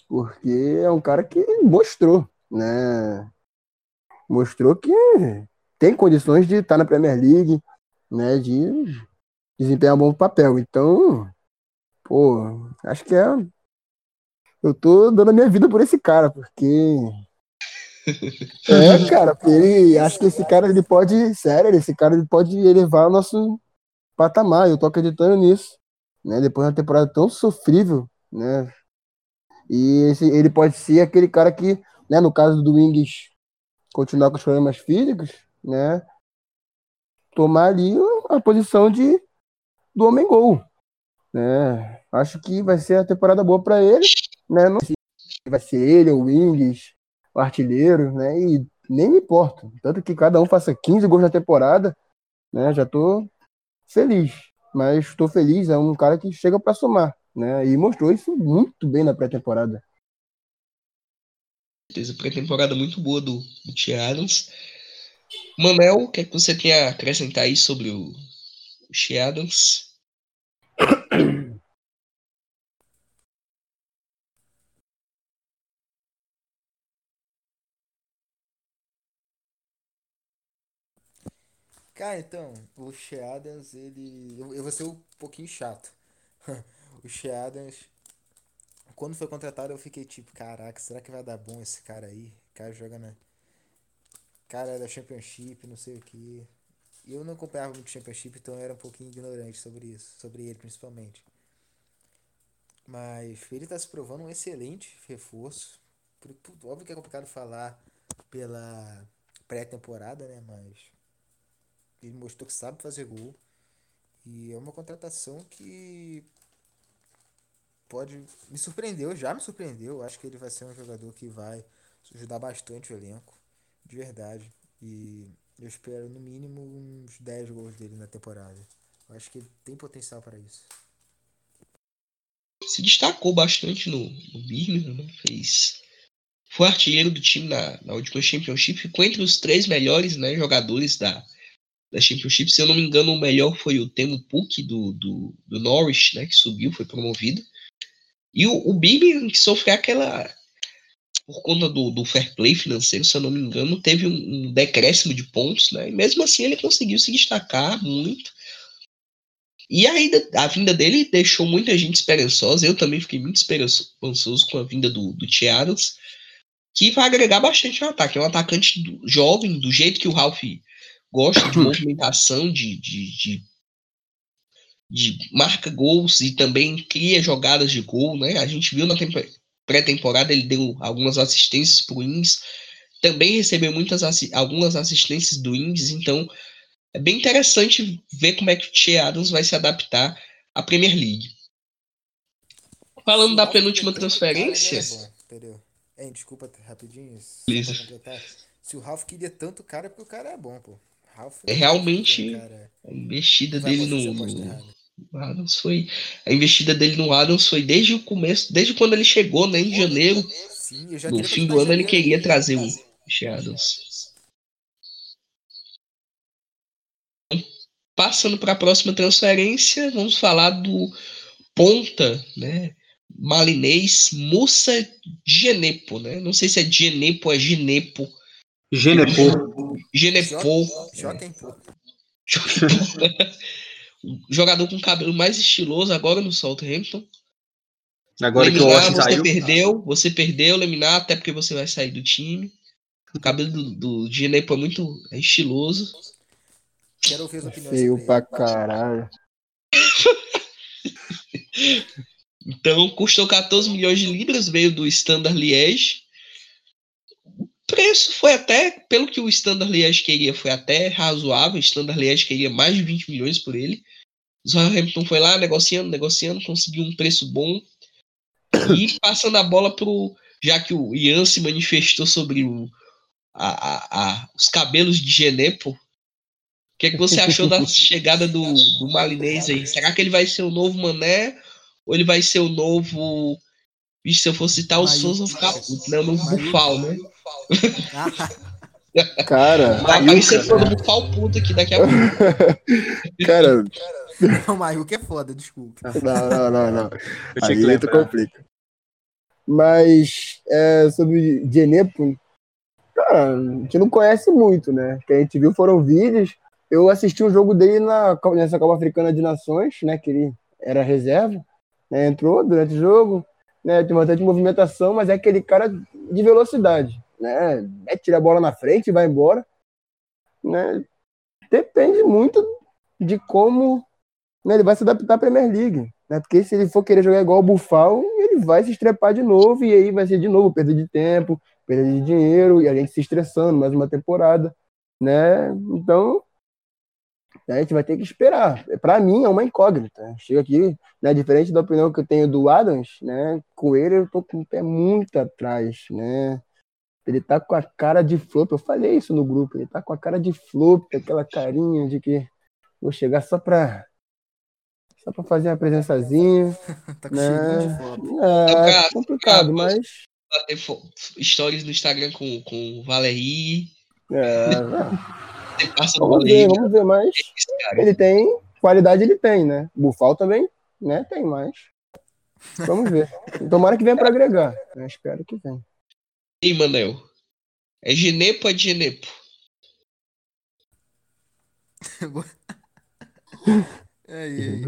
Porque é um cara que mostrou, né? Mostrou que tem condições de estar na Premier League, né? De desempenhar um bom papel. Então, pô, acho que é. Eu tô dando a minha vida por esse cara, porque. É, cara, porque ele, acho que esse cara ele pode, sério, esse cara ele pode elevar o nosso patamar. Eu tô acreditando nisso né? Depois de uma temporada tão sofrível, né? E esse, ele pode ser aquele cara que, né, no caso do Wings, continuar com os problemas físicos, né? Tomar ali a posição de do homem gol, né? Acho que vai ser a temporada boa para ele, né? Não sei se vai ser ele o Wings, o artilheiro, né? E nem me importa. Tanto que cada um faça 15 gols na temporada, né? Já tô feliz mas estou feliz, é um cara que chega para somar, né? E mostrou isso muito bem na pré-temporada.
Fez a pré-temporada muito boa do, do Adams. Manel, o que é que você tem a acrescentar aí sobre o, o Shea Adams?
Cara, então, o Sheadans, ele. Eu, eu vou ser um pouquinho chato. o Sheadans, quando foi contratado, eu fiquei tipo, caraca, será que vai dar bom esse cara aí? O cara joga na. Cara é da Championship, não sei o que. Eu não acompanhava muito Championship, então eu era um pouquinho ignorante sobre isso, sobre ele principalmente. Mas ele tá se provando um excelente reforço. Óbvio que é complicado falar pela pré-temporada, né? Mas ele mostrou que sabe fazer gol. E é uma contratação que pode. Me surpreendeu, já me surpreendeu. Acho que ele vai ser um jogador que vai ajudar bastante o elenco. De verdade. E eu espero no mínimo uns 10 gols dele na temporada. Eu acho que ele tem potencial para isso.
Se destacou bastante no, no Birmingham, né? Fez. Foi artilheiro do time na, na última Championship, ficou entre os três melhores né, jogadores da, da Championship. Se eu não me engano, o melhor foi o Temo Puk do, do, do Norwich, né, que subiu, foi promovido. E o, o Birmingham, que sofreu aquela. Por conta do, do fair play financeiro, se eu não me engano, teve um, um decréscimo de pontos, né? E mesmo assim ele conseguiu se destacar muito. E a, ida- a vinda dele deixou muita gente esperançosa. Eu também fiquei muito esperançoso com a vinda do, do que vai agregar bastante ao ataque. É um atacante do- jovem, do jeito que o Ralph gosta de movimentação, de, de, de, de marca gols e também cria jogadas de gol, né? A gente viu na tempo- pré-temporada ele deu algumas assistências para o Ings, também recebeu muitas algumas assistências do Ings, então é bem interessante ver como é que o Che Adams vai se adaptar à Premier League. Falando da penúltima transferência?
Hein, desculpa rapidinho. Se o Ralph queria tanto cara, é porque o cara é bom, pô. Ralph
É realmente-
cara,
a
vai
dele no, Adams foi a investida dele no Adams foi desde o começo, desde quando ele chegou, né, em janeiro,
Sim, eu já
no fim do ano ele queria trazer o Che Adams. passando para a próxima transferência, vamos falar do ponta, né? Malinês Musa Genepo, né? Não sei se é Genepo ou é Ginepo.
Genepo.
Genepo.
Jotempo.
Jogador com cabelo mais estiloso agora no Southampton.
Agora que o
Leminar,
Washington
você
saiu.
perdeu, você perdeu, Leminar, até porque você vai sair do time. O cabelo do, do Genepo é muito é estiloso.
Quero ouvir as opiniões.
Feio pra caralho.
Então, custou 14 milhões de libras, veio do Standard Liège. O preço foi até, pelo que o Standard Liège queria, foi até razoável. O Standard Liège queria mais de 20 milhões por ele. O Southampton foi lá negociando, negociando, conseguiu um preço bom. E passando a bola pro. Já que o Ian se manifestou sobre o, a, a- a- os cabelos de Genepo. O que, é que você achou da chegada do, do Malinês aí? Será que ele vai ser o novo Mané? Ou ele vai ser o novo. Vixe, se eu for citar os
Maio.
sons, vão ficar putos, né? O novo. Bufal, né?
Ah,
Cara,
Vai aparecer todo Bufal puto aqui daqui a pouco.
cara,
o Mayuki é foda, desculpa.
não, não, não, não.
Que
Aí tu complica. Mas é, sobre Genepo, cara, a gente não conhece muito, né? O que a gente viu foram vídeos. Eu assisti um jogo dele na, nessa Copa Africana de Nações, né? Que ele era reserva, né? Entrou durante o jogo, né? Tem bastante movimentação, mas é aquele cara de velocidade, né? É, tira a bola na frente e vai embora, né? Depende muito de como né, ele vai se adaptar à Premier League, né? Porque se ele for querer jogar igual o Bufal, ele vai se estrepar de novo e aí vai ser de novo perda de tempo, perda de dinheiro e a gente se estressando mais uma temporada, né? Então a gente vai ter que esperar. Para mim é uma incógnita. Chego aqui, né? Diferente da opinião que eu tenho do Adams, né? Com ele eu tô com o pé muito atrás, né? Ele tá com a cara de flop. Eu falei isso no grupo. Ele tá com a cara de flop, aquela carinha de que vou chegar só pra só pra fazer uma presençazinha.
Tá com
Né?
de flop.
É,
Tocar-
complicado, mas
Bater stories no Instagram com, com o Valerie.
é,
Você passa
vamos ver,
Valerie.
vamos ver, mas
cara.
ele tem qualidade, ele tem, né? Bufal também, né? Tem mais. Vamos ver. Tomara que venha pra agregar. Eu espero que venha.
E aí, Manel? É Genepo ou é Genepo?
Aí, aí.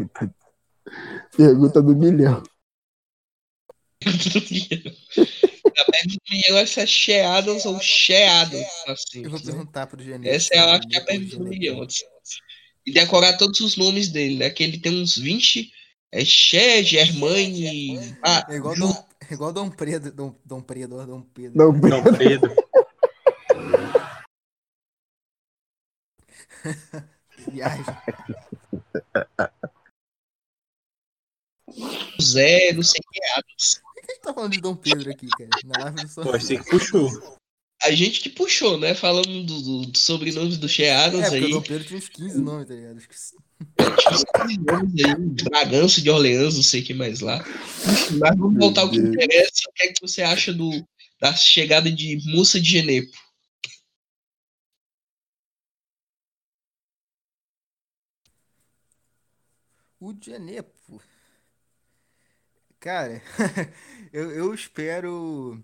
Pergunta do milhão.
A pergunta do milhão é se é cheadas ou cheadas. Assim,
Eu vou
né?
perguntar pro Genê.
Essa é a, acho que é a pergunta do milhão. assim. E decorar todos os nomes dele, né? Que ele tem uns 20. É Che, Germaine. Ah,
É igual
Ju-
Dom, é igual Dom Pedro, Dom, Dom Pedro, Dom Pedro.
Não,
Não, Pedro.
Viagem.
Zé, não sei o que. Adams.
Por que a gente tá falando de Dom Pedro aqui, cara? Na live do só.
Pô, você que puxou.
A gente que puxou, né? Falando do, do, do sobrenome do Che
É,
Adams aí.
o Dom Pedro tinha uns 15 nomes, tá ligado?
Nomes aí, Bragança de Orleans, não sei o que mais lá. Mas vamos voltar ao que interessa. O que é que você acha do, da chegada de Mussa de Genepo?
O Genepo. Cara, eu, eu espero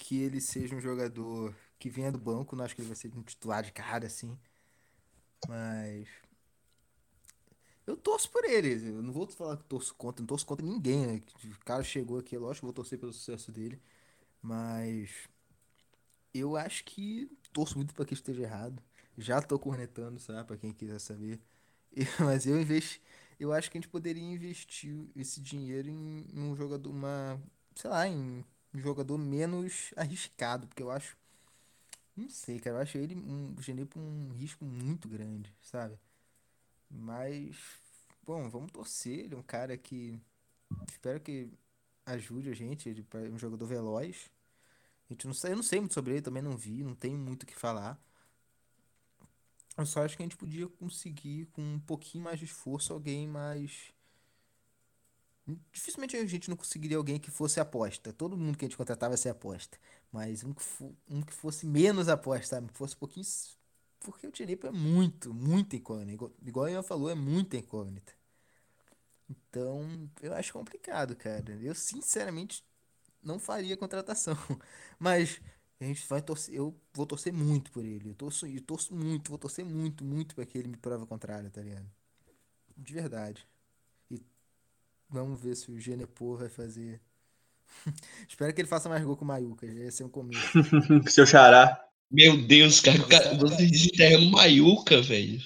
que ele seja um jogador que venha do banco. Não acho que ele vai ser um titular de cara, assim. Mas. Eu torço por ele. Eu não vou falar que torço contra, não torço contra ninguém. Né? O cara chegou aqui, lógico, vou torcer pelo sucesso dele. Mas. Eu acho que torço muito pra que esteja errado. Já tô cornetando, sabe? Pra quem quiser saber. Mas eu investi. Eu acho que a gente poderia investir esse dinheiro em um jogador, uma, sei lá, em um jogador menos arriscado, porque eu acho, não sei, cara, eu acho ele um Genepo um risco muito grande, sabe? Mas, bom, vamos torcer. Ele é um cara que espero que ajude a gente, ele é um jogador veloz. A gente não sei, eu não sei muito sobre ele, também não vi, não tenho muito o que falar. Eu só acho que a gente podia conseguir, com um pouquinho mais de esforço, alguém mais. Dificilmente a gente não conseguiria alguém que fosse aposta. Todo mundo que a gente contratava ia ser aposta. Mas um que, um que fosse menos aposta, sabe? Que fosse um pouquinho. porque o Genepo é muito, muito incógnito. Igual a Ian falou, é muito incógnita. Então, eu acho complicado, cara. Eu, sinceramente, não faria contratação. Mas a gente vai torcer. Eu vou torcer muito por ele. Eu torço, eu torço muito, vou torcer muito, muito para que ele me prova contrário, tá ligado? De verdade. Vamos ver se o Genepor vai fazer. Espero que ele faça mais gol com o Maiuca. Já ia ser um começo.
Seu xará.
Meu Deus, cara, cara você desenterrando Maiuca, velho.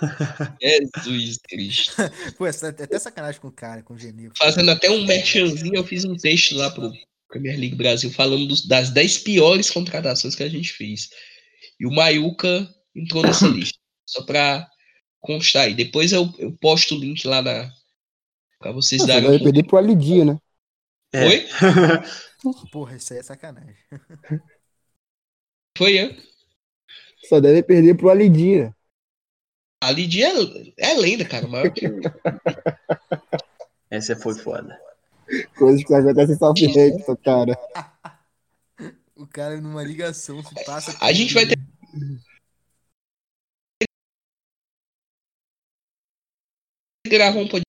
Jesus Cristo.
Pô, é até sacanagem com o cara, com o Genil.
Fazendo até um merchanzinho, eu fiz um texto lá pro Premier League Brasil falando dos, das 10 piores contratações que a gente fez. E o Maiuca entrou nessa lista. Só pra constar aí. Depois eu, eu posto o link lá na. Pra vocês darem.
Vai perder pro Alidia, né?
É.
Oi?
Porra, isso aí é sacanagem.
Foi eu.
Só deve perder pro Alidia.
A Lidia é, é lenda, cara. Maior que
Essa foi foda.
Coisas que até sem Southampton, cara.
O cara numa ligação se passa.
A gente vai ter. gravar um podcast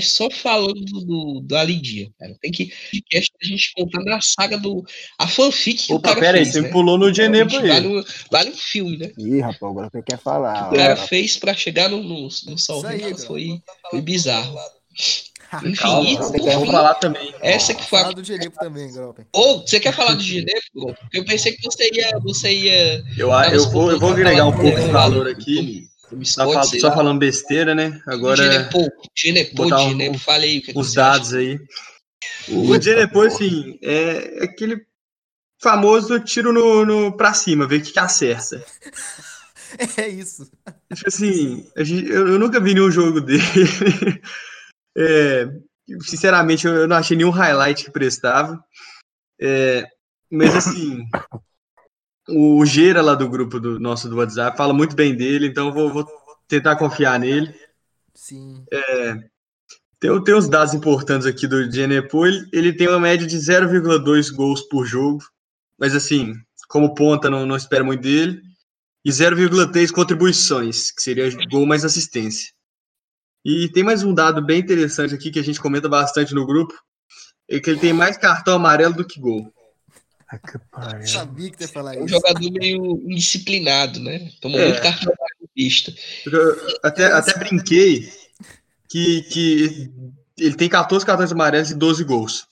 só falando do, do Alidia, cara. Tem que podcast a gente contando a saga do. a fanfic que o
Opa,
cara
pera aí, você
né?
pulou no Genepo
Realmente
aí.
Vale, um- vale um filme, né?
Ih, rapaz, agora você quer falar.
O cara
ó.
fez pra chegar no, no, no
aí,
Southampton
cara.
foi, foi bizarro. Enfim,
Calma, eu falar também.
essa que foi a
Fala do Genipo também, Gropen.
Ou você quer falar? Bro? Porque eu pensei que você ia. Você ia
Eu, eu, vou, eu vou agregar um pouco de valor aqui. Só
lá.
falando besteira, né? Agora botar um-
Genepo, falei o que
os dados aí. O Genepo, assim, é aquele famoso tiro no, no, pra cima, ver o que, que acerta.
É isso.
Tipo assim, a gente- eu, eu nunca vi nenhum jogo dele. É, sinceramente, eu, eu não achei nenhum highlight que prestava. É, mas assim, o Geira lá do grupo do nosso do WhatsApp fala muito bem dele, então vou, vou tentar confiar nele.
Sim.
Tem, tem uns dados importantes aqui do Genepo, ele, ele tem uma média de 0,2 gols por jogo, mas assim, como ponta não, não espero muito dele, e 0,3 contribuições, que seria gol mais assistência. E tem mais um dado bem interessante aqui que a gente comenta bastante no grupo, é que ele tem mais cartão amarelo do que gol.
Eu sabia que ia falar
É um
isso.
jogador meio indisciplinado, né? Tomou
É.
muito cartão na pista.
Eu até, até brinquei que, que ele tem 14 cartões amarelos e 12 gols.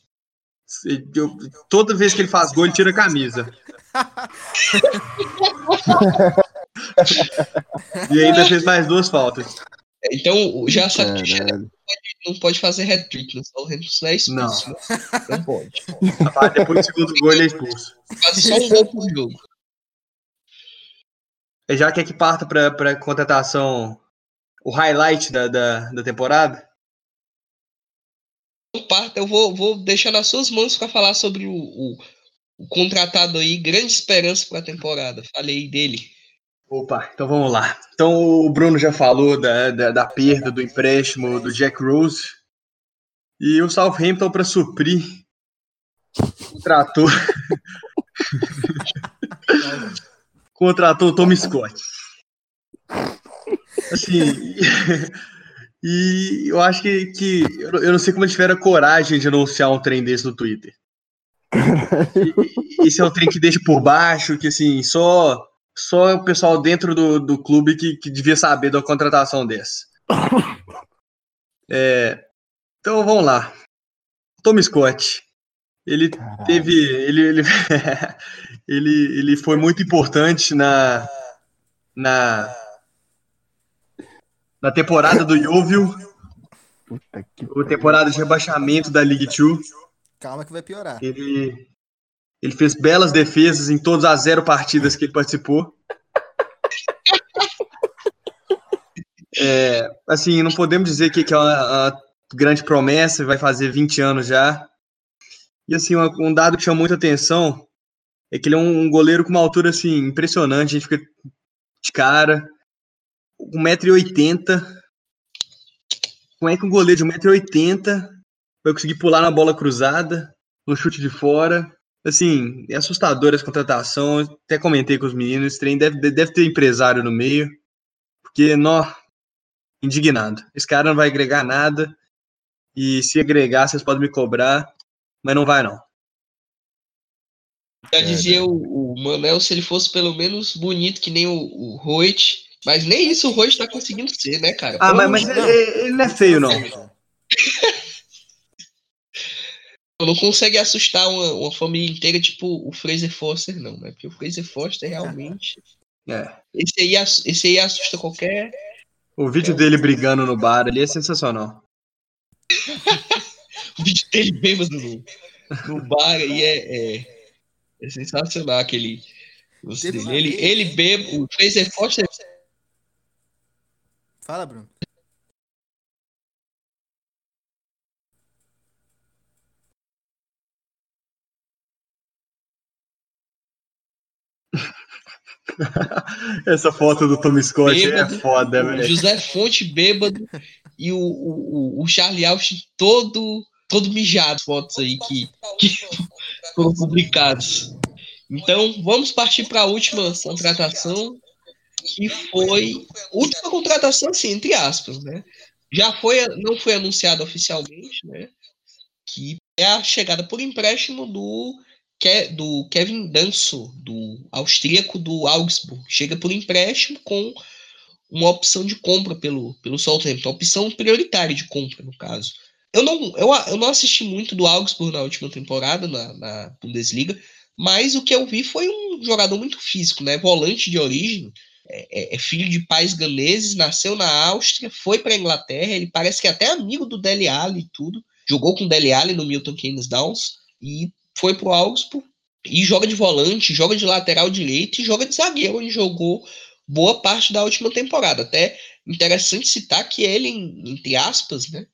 Eu- toda vez que ele faz gol, ele tira a camisa. e ainda fez mais duas faltas.
Então, já sabe que o Genepo
Caralho.
não pode fazer hat-trick, né? Só o Henderson é expulso. né? Não pode.
Rapaz, Depois do segundo gol, ele é expulso.
Faz só um gol por jogo.
Já quer que parta para a contratação, o highlight da, da, da temporada?
Parta, eu vou, vou deixar nas suas mãos para falar sobre o, o, o contratado aí, grande esperança para a temporada. Falei dele.
Opa, então vamos lá. Então o Bruno já falou da, da, da perda do empréstimo do Jack Rose. E o Southampton, para suprir, contratou, contratou o Tommy Scott. Assim, e eu acho que, que eu não- sei como eles tiveram coragem de anunciar um trem desse no Twitter. E- Esse é um trem que deixa por baixo, que assim, só só o pessoal dentro do, do clube que, que devia saber da contratação dessa. É, então vamos lá. Tom Scott. Ele
Caralho.
teve. Ele, ele, ele, ele foi muito importante na. Na, na temporada do Yeovil,
Puta que
temporada de rebaixamento da League 2.
Calma que vai piorar.
Ele, ele fez belas defesas em todas as zero partidas que ele participou. É, assim, não podemos dizer que, que é uma, uma grande promessa, vai fazer 20 anos já. E assim, uma- um dado que chama muita atenção é que ele é um, um goleiro com uma altura assim, impressionante, a gente fica de cara. 1,80m. Como é que um goleiro de 1,80m vai conseguir pular na bola cruzada, no chute de fora? Assim, é assustadora essa contratação. Até comentei com os meninos, esse trem deve, deve ter empresário no meio. Porque, nó, indignado. Esse cara não vai agregar nada. E se agregar, vocês podem me cobrar, mas não vai não.
Já dizia o, o Manel se ele fosse pelo menos bonito que nem o, o Roit, mas nem isso o Roit tá conseguindo ser, né, cara?
Ah, mas, mas ele, ele não é feio, não.
não consegue assustar uma, uma, família inteira, tipo o Fraser Foster, não, né? Porque o Fraser Foster realmente.
É.
Esse aí, esse aí assusta qualquer.
O vídeo é. dele brigando no bar ali é sensacional.
o vídeo dele bêbado no, no bar aí é, é, é sensacional aquele. Ele, ele bebe, o Fraser Foster.
Fala, Bruno.
Essa foto do Tom Scott é bêbado, é foda, velho.
José Fonte bêbado e o, o, o Charlie Austin todo, todo mijado, fotos aí que, que foram publicadas. Então, vamos partir para a última contratação, que foi. Última contratação, assim, entre aspas, né? Já foi, não foi anunciado oficialmente, né? Que é a chegada por empréstimo do do Kevin Danso, do austríaco do Augsburg. Chega por empréstimo com uma opção de compra pelo, pelo Southampton, opção prioritária de compra, no caso. Eu não, eu, eu não assisti muito do Augsburg na última temporada, na, na Bundesliga, mas o que eu vi foi um jogador muito físico, né? Volante de origem, é, é, é filho de pais ganeses, nasceu na Áustria, foi para a Inglaterra, ele parece que é até amigo do Dele Alli e tudo, jogou com o Dele Alli no Milton Keynes Downs, e foi pro Augsburg e joga de volante, joga de lateral direito e joga de zagueiro, onde jogou boa parte da última temporada. Até interessante citar que ele, entre aspas, né,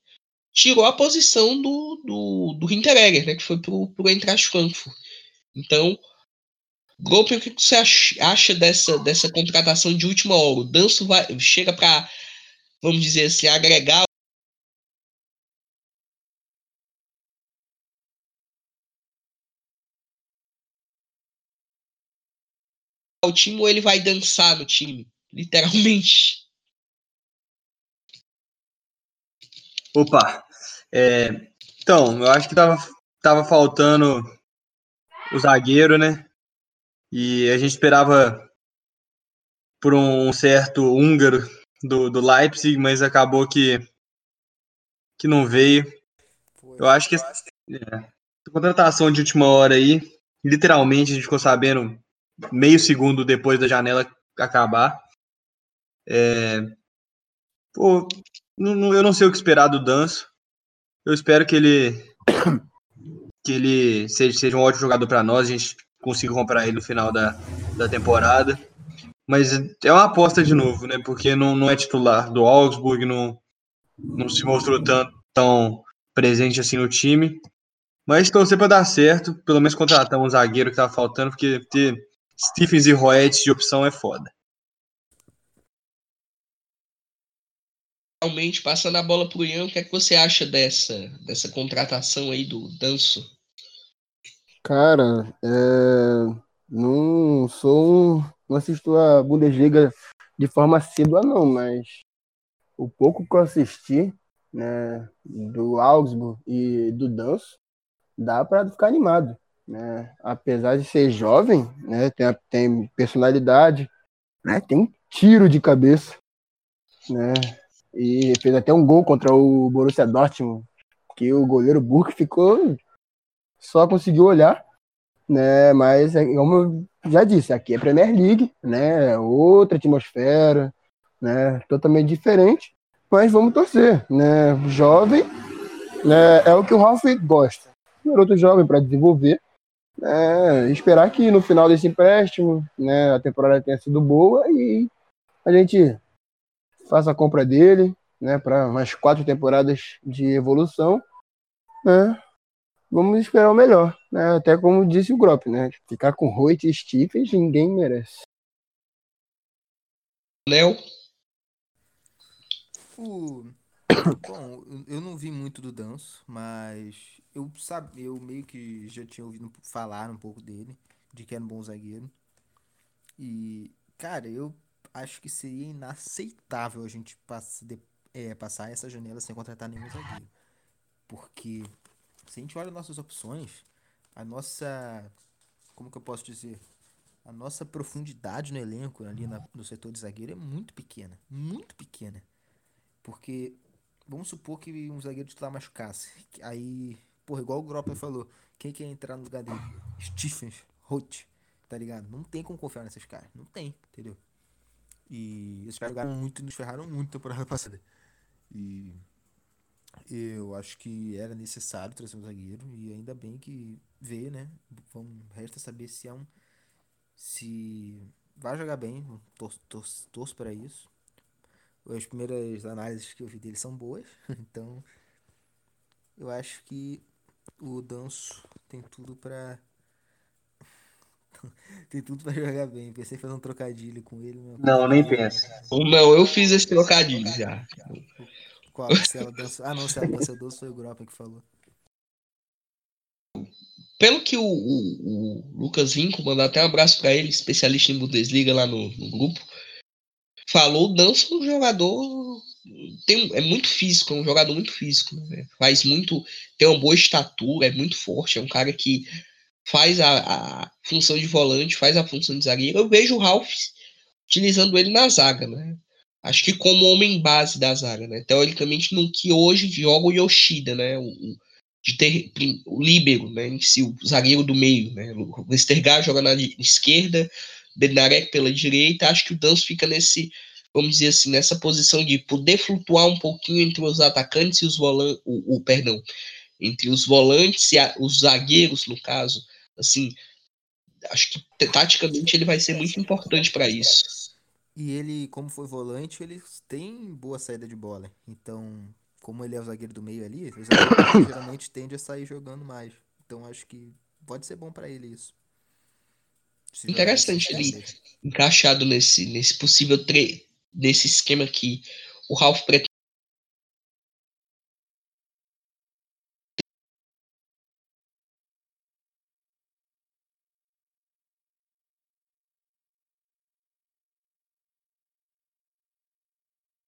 tirou a posição do, do, do Hinteregger, né, que foi pro, pro Eintracht Frankfurt. Então, Groper, o que você acha dessa, dessa contratação de última hora? O Danço vai, chega para, vamos dizer assim, agregar o time ou ele vai dançar no time, literalmente.
Opa, é, então, eu acho que tava, tava faltando o zagueiro, né? E a gente esperava por um certo húngaro do, do Leipzig, mas acabou que, que não veio. Eu acho que é, contratação de última hora aí, literalmente a gente ficou sabendo meio segundo depois da janela acabar. É, pô, eu não sei o que esperar do Danço. Eu espero que ele que ele seja, seja um ótimo jogador para nós, a gente consiga comprar ele no final da, da temporada. Mas é uma aposta de novo, né? Porque não, não é titular do Augsburg, não, não se mostrou tão, tão presente assim no time. Mas torcer para dar certo, pelo menos contratar um zagueiro que tava faltando, porque ter Stephens e Roet de opção é foda.
Realmente, passando a bola pro Ian, o que é que você acha dessa, dessa contratação aí do Danço?
Cara, é... não sou um... não assisto a Bundesliga de forma assídua não, mas o pouco que eu assisti, né, do Augsburg e do Danço, dá para ficar animado né? Apesar de ser jovem, né? Tem, tem personalidade, né? Tem um tiro de cabeça, né? E fez até um gol contra o Borussia Dortmund, que o goleiro Burke ficou só conseguiu olhar, né? Mas é, como eu já disse, aqui é Premier League, né? Outra atmosfera, né? Totalmente diferente. Mas vamos torcer, né? Jovem, né? É o que o Ralf gosta. Garoto jovem para desenvolver, é, esperar que no final desse empréstimo, né, a temporada tenha sido boa e a gente faça a compra dele, né, para mais quatro temporadas de evolução, né? Vamos esperar o melhor, né? Até como disse o Grop, né? Ficar com Roit e Stephens ninguém merece.
Léo?
O Bom, eu não vi muito do Danço, mas eu sabe, eu meio que já tinha ouvido falar um pouco dele, de que era um bom zagueiro. E, cara, eu acho que seria inaceitável a gente é, passar essa janela sem contratar nenhum zagueiro. Porque se a gente olha nossas opções, a nossa. Como que eu posso dizer? A nossa profundidade no elenco, ali na, no setor de zagueiro, é muito pequena. Muito pequena. Porque, vamos supor que um zagueiro titular machucasse. Aí, porra, igual o Gropper falou, quem quer entrar no lugar dele? Stephens, Roth, tá ligado? Não tem como confiar nesses caras. Não tem, entendeu? E esses caras jogaram muito e nos ferraram muito na temporada passada. E eu acho que era necessário trazer um zagueiro e ainda bem que vê, né? Vamos, resta saber se é um se vai jogar bem, torço, torço, torço para isso. As primeiras análises que eu vi dele são boas, então eu acho que o Danço tem tudo para tem tudo para jogar bem. Pensei em fazer um trocadilho com ele.
Não, nem pensa.
Não, eu fiz esse trocadilho já.
Qual? Se ela dança... Ah, não, se ela dança doce foi o Gropa que falou.
Pelo que o, o, o Lucas Vinco, mandou até um abraço para ele, especialista em Bundesliga lá no, no grupo, falou o Danço um jogador tem, é muito físico, é um jogador muito físico, né? faz muito, tem uma boa estatura, é muito forte, é um cara que faz a, a, função de volante, faz a função de zagueiro. Eu vejo o Ralph utilizando ele na zaga, né? Acho que como homem base da zaga, né? Teoricamente, no que hoje joga o Yoshida, né? O, de ter o líbero, né? Em si, o zagueiro do meio, né? O Westergaard joga na esquerda, Benarek pela direita. Acho que o Danço fica nesse, vamos dizer assim, nessa posição de poder flutuar um pouquinho entre os atacantes e os volantes, o, o, perdão, entre os volantes e a, os zagueiros, no caso, assim, acho que taticamente ele vai ser muito importante para isso.
E ele, como foi volante, ele tem boa saída de bola. Então, como ele é o zagueiro do meio ali, o zagueiro geralmente tende a sair jogando mais. Então, acho que pode ser bom para ele isso.
Interessante ele encaixado nesse, nesse possível tre nesse esquema que o Ralph pretende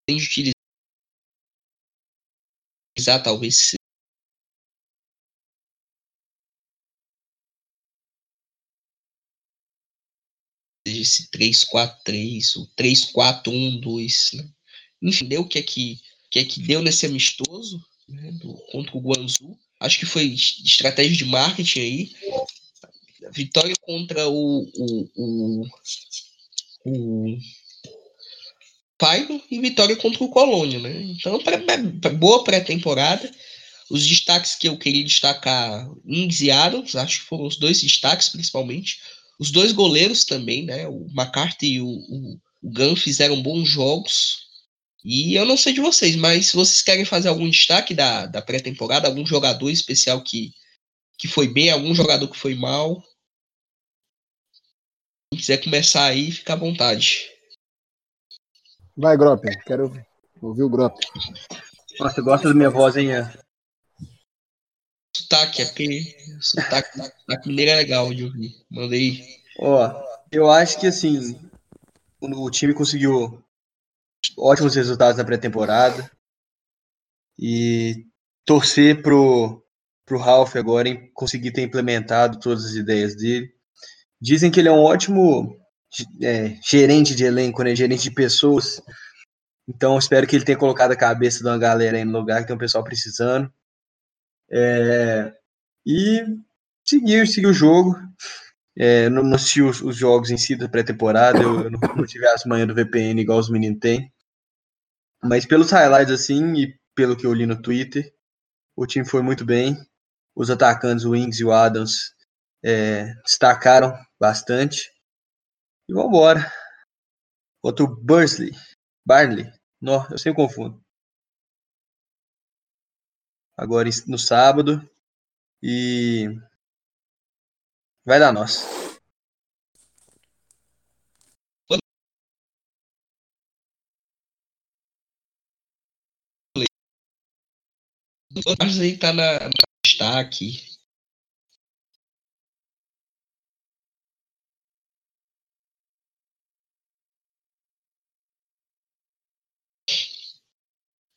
de utilizar talvez esse 3-4-3, o 3-4-1-2, né? Enfim, deu o que é que, que é que deu nesse amistoso né, do, contra o Guangzhou. Acho que foi estratégia de marketing aí. Vitória contra o, o, o, o Pyro e vitória contra o Colônia, né? Então, pra, pra boa pré-temporada. Os destaques que eu queria destacar, Ings e Adams, acho que foram os dois destaques, principalmente. Os dois goleiros também, né? O McCarthy e o, o, o Gunn fizeram bons jogos. E eu não sei de vocês, mas se vocês querem fazer algum destaque da, da pré-temporada, algum jogador especial que, que foi bem, algum jogador que foi mal. Se quiser começar aí, fica à vontade.
Vai, Grop, quero ouvir o Grop.
Nossa, você gosta da minha voz, hein?
Sotaque, porque sotaque, sotaque mineiro é legal de ouvir. Mandei.
Ó, eu acho que assim, o time conseguiu ótimos resultados na pré-temporada. E torcer pro, pro Ralph agora em conseguir ter implementado todas as ideias dele. Dizem que ele é um ótimo é, gerente de elenco, né? Gerente de pessoas. Então espero que ele tenha colocado a cabeça de uma galera aí no lugar que tem um pessoal precisando. É, e seguir, o jogo. É, não, assisti os, os, jogos em si da pré-temporada, eu, eu, não, não tive as do VPN igual os meninos têm. Mas pelos highlights assim e pelo que eu li no Twitter, o time foi muito bem. Os atacantes, o Wings e o Adams, é, destacaram bastante. E vambora. Outro Bursley. Barnley. Não, eu sempre confundo. Agora no sábado. E. Vai dar nós.
Mas aí tá na, na destaque.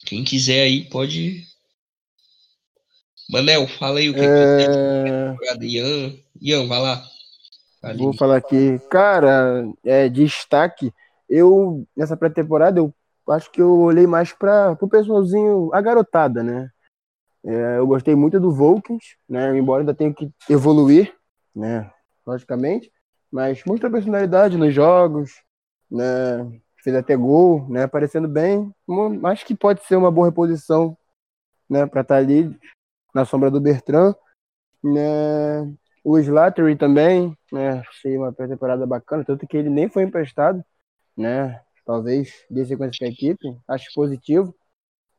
Quem quiser aí pode. Manel, fala aí o que,
É...
que Ian, Ian, vai lá. Ali.
Vou falar aqui. Cara, é, destaque. Eu, nessa pré-temporada, eu acho que eu olhei mais para o pessoalzinho, a garotada, né? É, eu gostei muito do Volkins, né? Embora ainda tenha que evoluir, né? Logicamente. Mas muita personalidade nos jogos, né? Fez até gol, né? Aparecendo bem. Acho que pode ser uma boa reposição, né? Para estar tá ali na sombra do Bertrand. Né? O Slattery também, né? Achei uma pré-temporada bacana, tanto que ele nem foi emprestado, né? Talvez dê sequência com a equipe, acho positivo.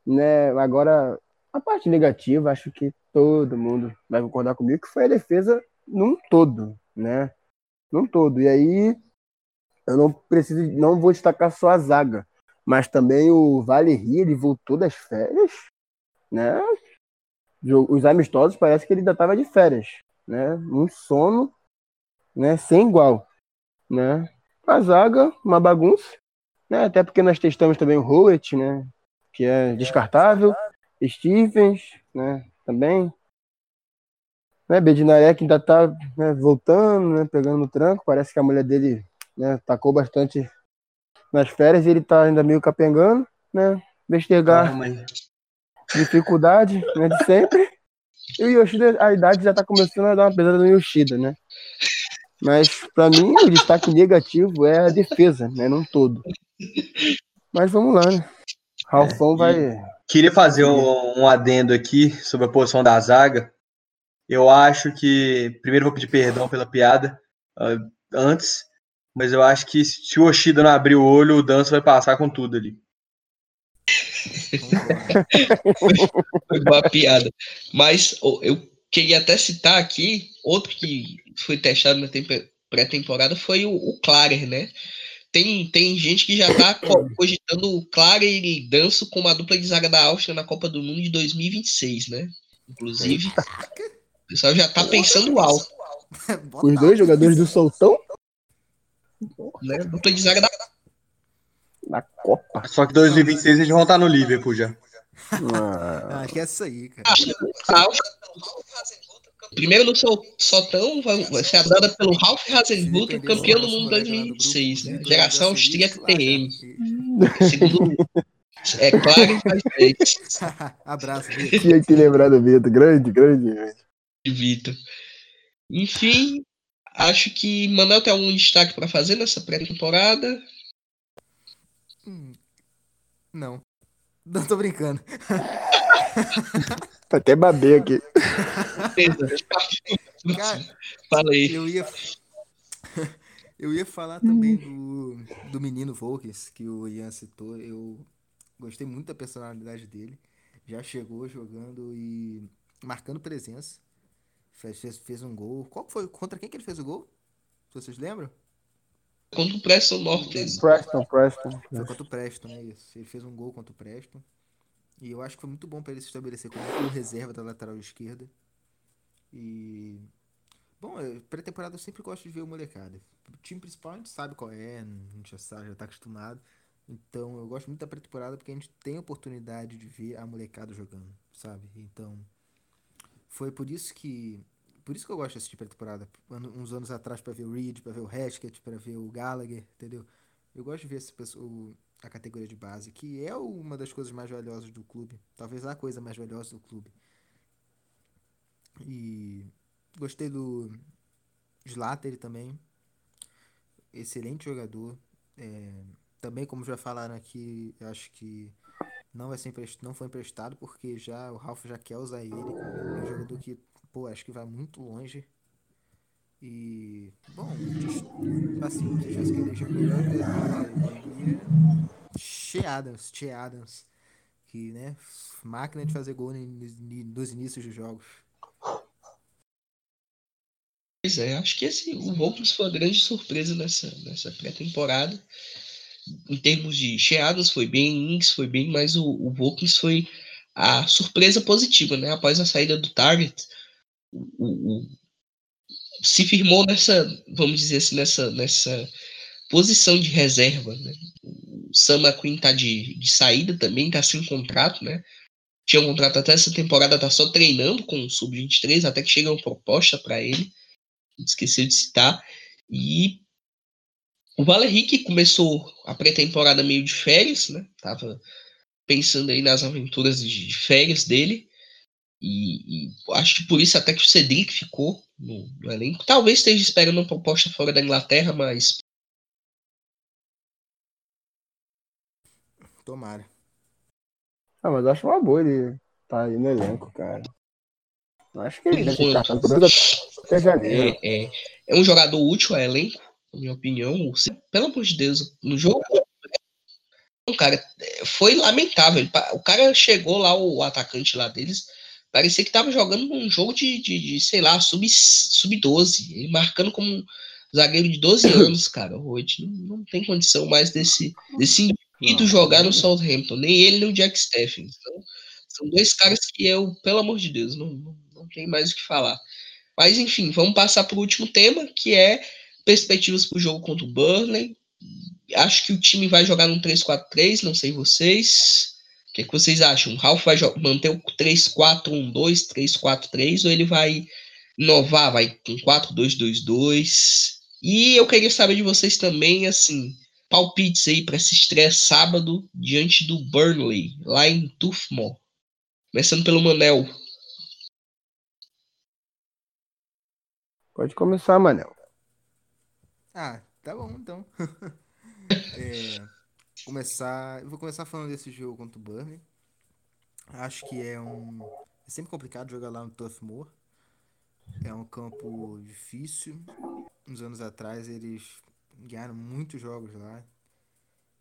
Né? Agora, a parte negativa, acho que todo mundo vai concordar comigo, que foi a defesa num todo, né? Num todo. E aí, eu não preciso, não vou destacar só a zaga, mas também o Valeri, ele voltou das férias, né? Os amistosos parece que ele ainda estava de férias, né? Um sono, né? Sem igual, né? A zaga, uma bagunça, né? Até porque nós testamos também o Howitt, né? Que é descartável, Stevens, né? Também, né? Bedinaré ainda tá né, voltando, né? Pegando no tranco, parece que a mulher dele, né? Tacou bastante nas férias e ele tá ainda meio capengando, né? Vestergar, dificuldade, né? De sempre. E o Yoshida, a idade já tá começando a dar uma pesada no Yoshida, né? Mas, para mim, o destaque negativo é a defesa, né? Não todo. Mas vamos lá, né? Ralfão é, vai.
Queria fazer um, um, adendo aqui sobre a posição da zaga. Eu acho que. Primeiro vou pedir perdão pela piada uh, antes, mas eu acho que se o Oshida não abrir o olho, o Danço vai passar com tudo ali.
Foi boa piada. Mas eu queria até citar aqui outro que foi testado na pré-temporada foi o, o Clarer, né? Tem, tem gente que já tá cogitando o Clarer e Danço como a dupla de zaga da Áustria na Copa do Mundo de 2026, né? Inclusive, o pessoal já tá pensando alto.
Os dois jogadores do Soltão?
Né? Dupla de zaga da
na Copa.
Só que 2026 eles vão estar no Liverpool já.
Ah, acho que é isso aí, cara.
Primeiro no Sotão vai, vai ser dada pelo Ralf Hasenhutter, campeão do mundo 2026, né? Geração austríaca TM. Segundo. É claro que
Abraço,
Vitor. Tinha que lembrar do Vitor. Grande, grande.
Vitor. Enfim, acho que Manuel tem algum destaque para fazer nessa pré-temporada.
Não. Não tô brincando.
Até babei aqui.
Cara,
Falei.
Eu ia, eu ia falar também do, do menino Volkes, que o Ian citou. Eu gostei muito da personalidade dele. Já chegou jogando e marcando presença. Fez, fez, fez um gol. Qual foi? Contra quem que ele fez o gol? Vocês lembram?
Contra o Preston North.
Preston, Preston.
Foi contra o Preston, é isso. Ele fez um gol contra o Preston. E eu acho que foi muito bom para ele se estabelecer como reserva da lateral esquerda. E. Bom, pré-temporada eu sempre gosto de ver o molecada. O time principal a gente sabe qual é, a gente já sabe, já tá acostumado. Então eu gosto muito da pré-temporada porque a gente tem a oportunidade de ver a molecada jogando, sabe? Então. Foi por isso que. Por isso que eu gosto de assistir pré-temporada. Uns anos atrás para ver o Reed, para ver o Haskett, para ver o Gallagher, entendeu? Eu gosto de ver esse pessoal, a categoria de base, que é uma das coisas mais valiosas do clube. Talvez a coisa mais valiosa do clube. E gostei do Slater também. Excelente jogador. É, também, como já falaram aqui, acho que não, vai ser não foi emprestado porque já o Ralph já quer usar ele. É um jogador que, pô, acho que vai muito longe. E, bom, assim, se tivesse que melhor jogador, Shea Adams, Shea Adams, que, né, máquina de fazer gol nos inícios dos jogos.
Pois é, acho que esse, o Volks foi uma grande surpresa nessa, nessa pré-temporada. Em termos de Shea Adams foi bem, Inks foi bem, mas o, o Volks foi a surpresa positiva, né? Após a saída do Target, se firmou nessa, vamos dizer assim, nessa, nessa posição de reserva, né? O Sam McQueen tá de, de saída também, tá sem contrato, né? Tinha um contrato até essa temporada, tá só treinando com o Sub-23, até que chega uma proposta para ele. Esqueceu de citar. E o Valerie que começou a pré-temporada meio de férias, né? Tava pensando aí nas aventuras de férias dele. E, e, acho que por isso até que o Cedric ficou no, no, elenco. Talvez esteja esperando uma proposta fora da Inglaterra, mas.
Tomara.
Ah, mas eu acho uma boa ele tá aí no elenco, cara. Eu acho que ele deve estar janeiro.
É, é, é um jogador útil a elenco, na minha opinião. Pelo amor de Deus, no jogo cara, foi lamentável. O cara chegou lá, o atacante lá deles, parecia que tava jogando um jogo de, de, de sei lá, sub-12. Sub ele marcando como um zagueiro de 12 anos, cara. Hoje não, não tem condição mais desse, desse indivíduo jogar no Southampton. Nem ele, nem o Jack Stephens. Então, são dois caras que eu, pelo amor de Deus, não, não, não tem mais o que falar. Mas enfim, vamos passar para o último tema, que é perspectivas para o jogo contra o Burnley. Acho que o time vai jogar num 3-4-3, não sei vocês. O que, que vocês acham? O Ralph vai manter o 3-4-1-2, 3-4-3, ou ele vai inovar, vai com 4-2-2-2? E eu queria saber de vocês também, assim, palpites aí para esse estresse sábado diante do Burnley, lá em Tufmore. Começando pelo Manel.
Pode começar, Manel.
Ah, tá bom então. É, começar, eu vou começar falando desse jogo contra o Burnley. Acho que é um é sempre complicado jogar lá no Turf Moor. É um campo difícil. Uns anos atrás eles ganharam muitos jogos lá.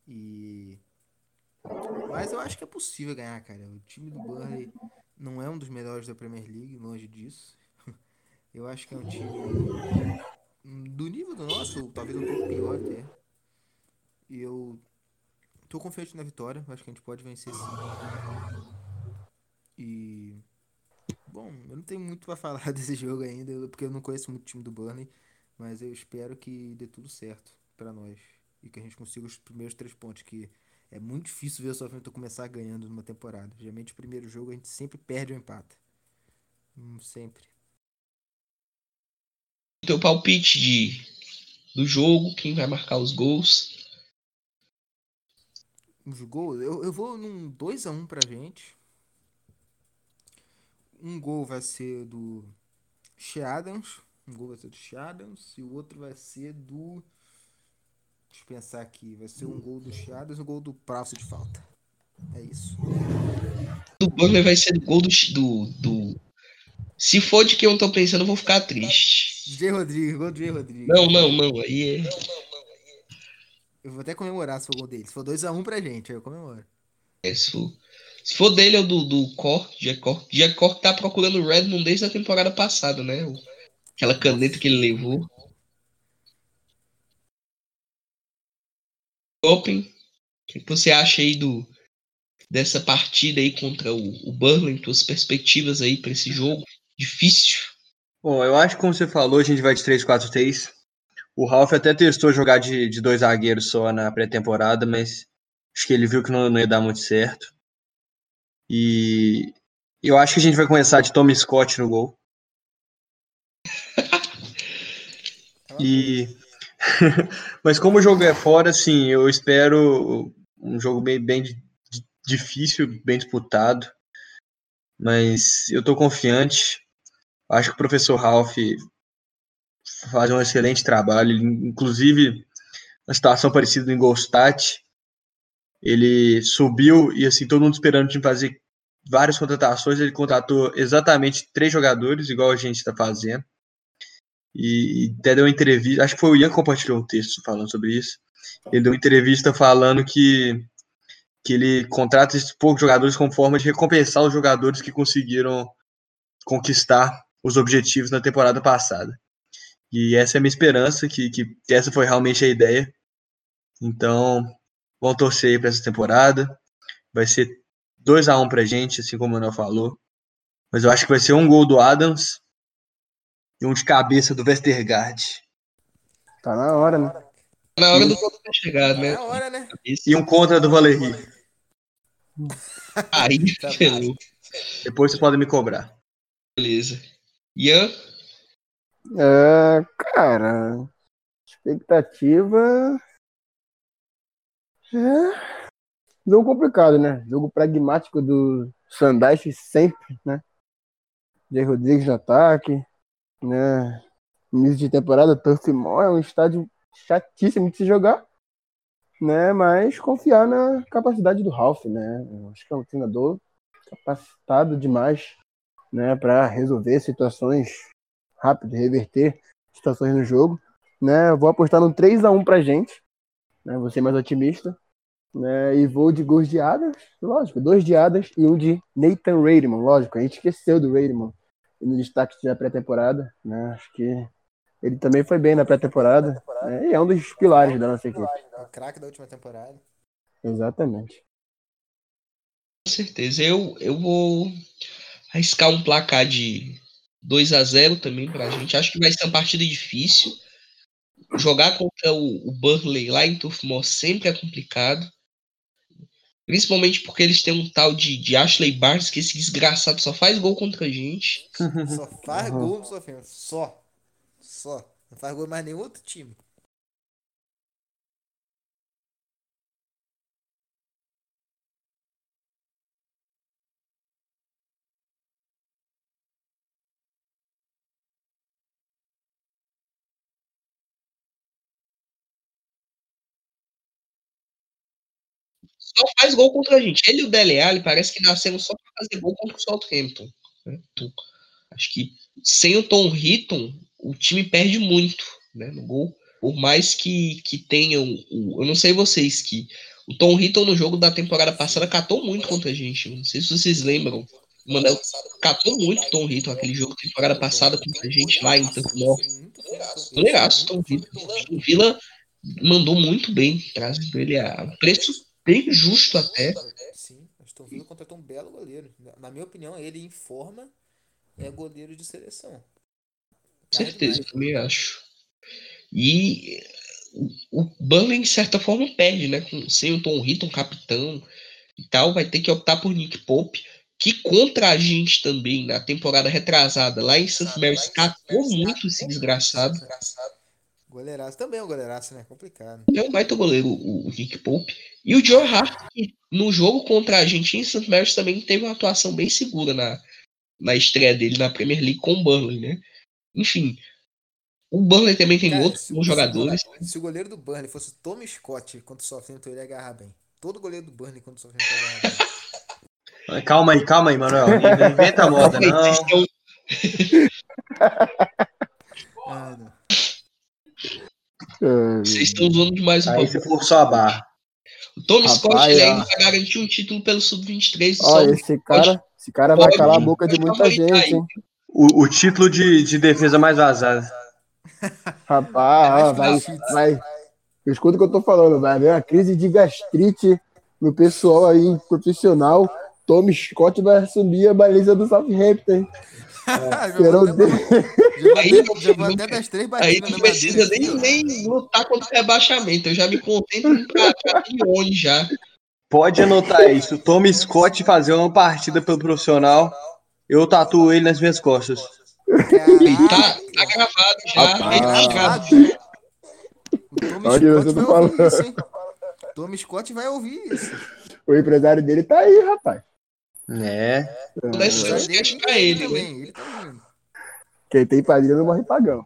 E mas eu acho que é possível ganhar, cara. O time do Burnley não é um dos melhores da Premier League, longe disso. Eu acho que é um time do nível do nosso, talvez um pouco pior até. E eu tô confiante na vitória. Acho que a gente pode vencer sim. E. Bom, eu não tenho muito para falar desse jogo ainda, porque eu não conheço muito o time do Burnley. Mas eu espero que dê tudo certo para nós. E que a gente consiga os primeiros três pontos. Que é muito difícil ver o Southampton começar ganhando numa temporada. Geralmente o primeiro jogo a gente sempre perde ou empata. Hum, sempre.
Teu palpite de, do jogo, quem vai marcar os gols?
Os gols, eu, eu vou num 2x1 um pra gente. Um gol vai ser do Sheadams. Um gol vai ser do Sheadams. E o outro vai ser do. Deixa eu pensar aqui. Vai ser um gol do Sheadams e um gol do Prauce de falta. É isso.
Do Burnley vai ser do gol do, do, do. Se for de quem eu tô pensando, eu vou ficar triste.
J. Rodrigo, gol do J. Rodrigo.
Não, não, não. Aí é. Não, não.
Eu vou até comemorar se for gol dele. Se for 2x1 um pra gente, aí eu comemoro.
É, se, for, se for dele ou do, do Cor, Jack Cor, Jack Cor tá procurando o Redmond desde a temporada passada, né? Aquela caneta que ele levou. Open, o que você acha aí do, dessa partida aí contra o, o Burnley, tuas perspectivas aí para esse jogo difícil?
Bom, eu acho que como você falou, a gente vai de 3-4-3. O Ralph até testou jogar de, de dois zagueiros só na pré-temporada, mas acho que ele viu que não, não, ia dar muito certo. E eu acho que a gente vai começar de Tommy Scott no gol. e mas como o jogo é fora, assim, eu espero um jogo bem, bem difícil, bem disputado. Mas eu tô confiante. Acho que o professor Ralph faz um excelente trabalho. Inclusive, uma situação parecida em Golstat, ele subiu e assim todo mundo esperando de fazer várias contratações. Ele contratou exatamente três jogadores, igual a gente está fazendo. E, e até deu uma entrevista, acho que foi o Ian que compartilhou um texto falando sobre isso. Ele deu uma entrevista falando que, que ele contrata esses poucos jogadores como forma de recompensar os jogadores que conseguiram conquistar os objetivos na temporada passada. E essa é a minha esperança, que, que essa foi realmente a ideia. Então, vamos torcer aí para essa temporada. Vai ser 2x1 pra gente, assim como o Manuel falou. Mas eu acho que vai ser um gol do Adams e um de cabeça do Westergaard.
Tá na hora, né?
Na hora do gol ter chegado, né?
Na hora, né?
E um contra do Valeri.
Aí,
Tá.
Depois vocês podem me cobrar.
beleza. Ian,
É, cara, expectativa. É. Jogo complicado, né? Jogo pragmático do Sandaich sempre, né? Jay Rodrigues no ataque, né? Início de temporada, Turf é um estádio chatíssimo de se jogar, né? Mas confiar na capacidade do Ralph, né? Eu acho que é um treinador capacitado demais, né? Para resolver situações rápido, reverter situações no jogo, né? Vou apostar no 3 a 1 pra gente, né? Vou ser mais otimista, né? E vou de gols de Adams, lógico, dois de Adams e um de Nathan Rademan, lógico, a gente esqueceu do Rademan no destaque da pré-temporada, né? Acho que ele também foi bem na pré-temporada, né? E é um dos pilares da nossa equipe.
O craque da última temporada.
Exatamente.
com certeza. Eu, eu vou arriscar um placar de 2 a 0 também pra gente. Acho que vai ser uma partida difícil. Jogar contra o, o Burnley lá em Turf Moor sempre é complicado. Principalmente porque eles têm um tal de, de Ashley Barnes, que esse desgraçado só faz gol contra a gente.
Só faz
Uhum.
gol, Sofia. Só. Só. Não faz gol mais nenhum outro time.
Só faz gol contra a gente. Ele e o Dele Alli parece que nasceram só para fazer gol contra o Southampton. né? Então, acho que sem o Tom Hitton, o time perde muito né, no gol. Por mais que, que tenham. O, eu não sei vocês, que o Tom Hitton no jogo da temporada passada catou muito contra a gente. Não sei se vocês lembram. O Manel catou muito o Tom Hitton aquele jogo da temporada passada contra a gente lá em Tampa Norte. Goleiraço, Tom Hitton. O Vila mandou muito bem, trazendo ele a preço bem justo até.
Sim, Aston Villa contratou um belo goleiro. Na minha opinião, ele em forma é goleiro de seleção.
Com certeza, eu também acho. E o Burnley, de certa forma, perde, né? Com, sem o Tom Hitton, capitão e tal, vai ter que optar por Nick Pope, que contra a gente também, na temporada retrasada, lá em St. Mary's, catou muito esse desgraçado.
Goleiraço também é um goleiraço, né? Complicado.
É um baita goleiro, o, o Nick Pope. E o Joe Hart, que no jogo contra a em St. Mary's também teve uma atuação bem segura na, na estreia dele na Premier League com o Burnley, né? Enfim, o Burnley também tem
Cara,
outros
se-
bons
se o
jogadores.
Se o goleiro do Burnley fosse o Tommy Scott contra o Southampton, ele ia agarrar bem. Todo goleiro do Burnley contra o Southampton ia agarrar bem.
Calma aí, calma aí, Manuel. Não inventa a moda, não.
Ah, não.
É,
Vocês estão usando demais o
Aí você forçou a barra.
O Tommy
Rapaz,
Scott ele ainda vai garantir um título pelo Sub-23. e
Ó,
só
esse cara, esse cara vai
Pode,
calar a boca de muita gente, hein?
O, o título de, de defesa mais vazada.
Rapaz,
mais
vai, vai. Escuta o que eu tô falando, vai haver uma crise de gastrite no pessoal aí profissional. Tommy Scott vai assumir a baliza do Southampton.
Já
Serão de-
já vou
Aí
até-
não-
das três
Aí não precisa nem, nem lutar contra o rebaixamento. Eu já me contento em Lione já.
Pode anotar isso. O Tommy Scott fazer uma partida pelo profissional, eu tatuo ele nas minhas costas.
Tá, tá gravado já,
Rapaz.
registrado.
gravado. O Tommy
Olha, eu
Scott
tô
vai ouvir
falando.
isso, hein? Tommy Scott vai ouvir isso.
O empresário dele tá aí, rapaz.
É.
Vou dar esse
É,
pra ele, né?
Ele tá ouvindo.
Quem tem padrinho não morre pagão.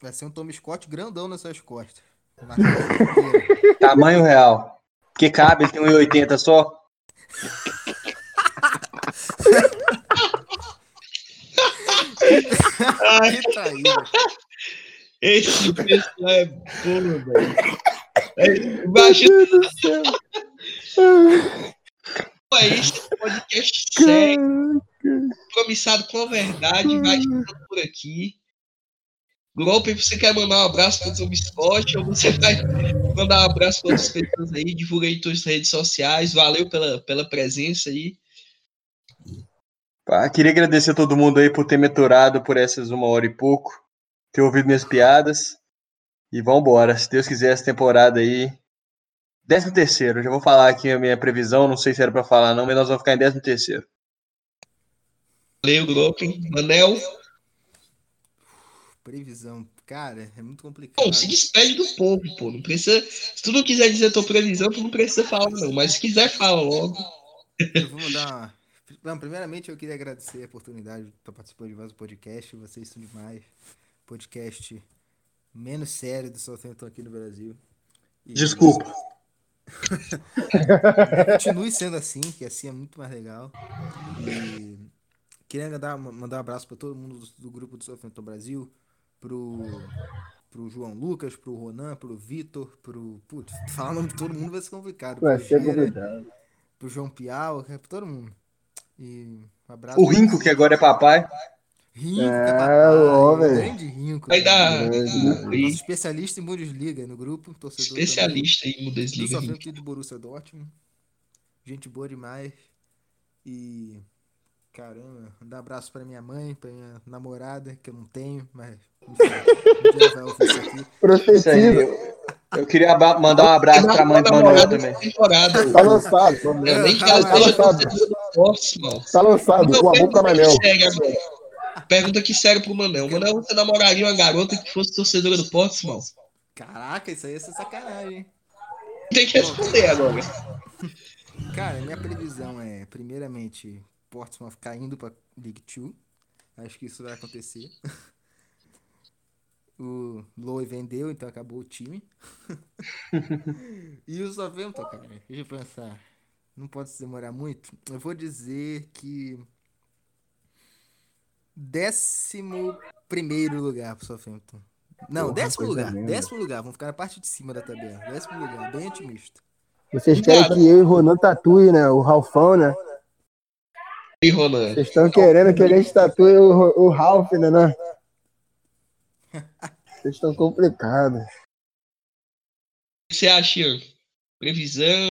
Vai ser um Tommy Scott grandão nas suas costas.
Tamanho real. Porque cabe, ele tem 1,80 só.
que traíra.
Esse pessoal é bom, velho. É, Imagina é isso, podcast sério, compromissado com a verdade, vai ficando por aqui. Golpe, você quer mandar um abraço pro Tom Scott ou você vai mandar um abraço para outras pessoas aí, divulga aí suas redes sociais, valeu pela, pela presença aí.
Ah, queria agradecer a todo mundo aí por ter me aturado por essas uma hora e pouco, ter ouvido minhas piadas. E vambora, se Deus quiser, essa temporada aí. Décimo terceiro, já vou falar aqui a minha previsão, não sei se era pra falar não, mas nós vamos ficar em décimo terceiro.
Valeu, Broken. Manel.
Previsão. Cara, é muito complicado.
Bom, se despede do povo, pô. Não precisa. Se tu não quiser dizer tua previsão, tu não precisa falar, não. Mas se quiser, fala logo.
Eu vou mandar uma. Não, primeiramente eu queria agradecer a oportunidade de estar participando de mais um podcast. Vocês são demais. Podcast menos sério do Southampton aqui no Brasil. E-
Desculpa.
Continue sendo assim, que assim é muito mais legal. E queria mandar, mandar um abraço para todo mundo do, do grupo do Southampton Brasil, pro, pro João Lucas, pro Ronan, pro Vitor, pro. Putz, falar o nome de todo mundo vai ser complicado.
Vai
pro
ser
Gera,
complicado.
pro João Piau, é pra todo mundo. E um abraço.
O Rinco, que agora é papai.
Rinco,
É,
que é papai,
homem.
grande Rinco.
Vai dar.
É,
Nosso especialista em Bundesliga no grupo, torcedor também.
especialista em
Do
Bundesliga.
Southampton e do Borussia Dortmund. Gente boa demais. E. Caramba, um abraço pra minha mãe, pra minha namorada, que eu não tenho, mas. Um.
Profetiza.
Eu, eu queria mandar um abraço pra mãe do Manuel também.
Temporada.
Tá lançado. tá
É, nem que
Tá
lançado. Tá lançado. O amor pra Manel.
Segue agora. Pergunta aqui sério pro Manel. Manel, você namoraria uma garota que fosse torcedora do Portsmouth?
Caraca, isso aí ia ser sacanagem, hein?
Tem que responder agora.
Cara, minha previsão é, primeiramente, Portsmouth caindo pra League 2. Acho que isso vai acontecer. O Lowe vendeu, então acabou o time. e o Southampton, cara, deixa eu pensar. Não pode se demorar muito. Eu vou dizer que. Décimo primeiro lugar pro Southampton. Não,
Porra,
décimo lugar.
linda.
Décimo lugar. Vamos ficar na parte de cima da tabela. Décimo lugar, bem otimista.
Vocês querem que eu e o Ronan tatue, né? O Ralfão, né?
E Ronan?
Vocês estão querendo que a gente tatue o, o Ralph, né? né? Vocês estão complicados.
O que você acha, Ian? Previsão?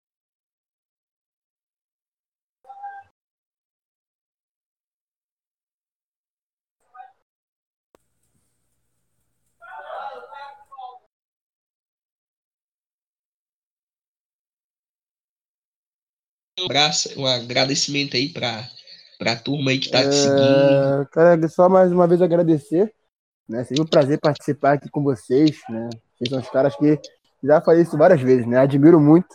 Abraço, um agradecimento aí pra, pra turma aí que tá te seguindo.
É, quero só mais uma vez agradecer. Né? Seria um prazer participar aqui com vocês. Né? Vocês são os caras que já falei isso várias vezes, né? Admiro muito.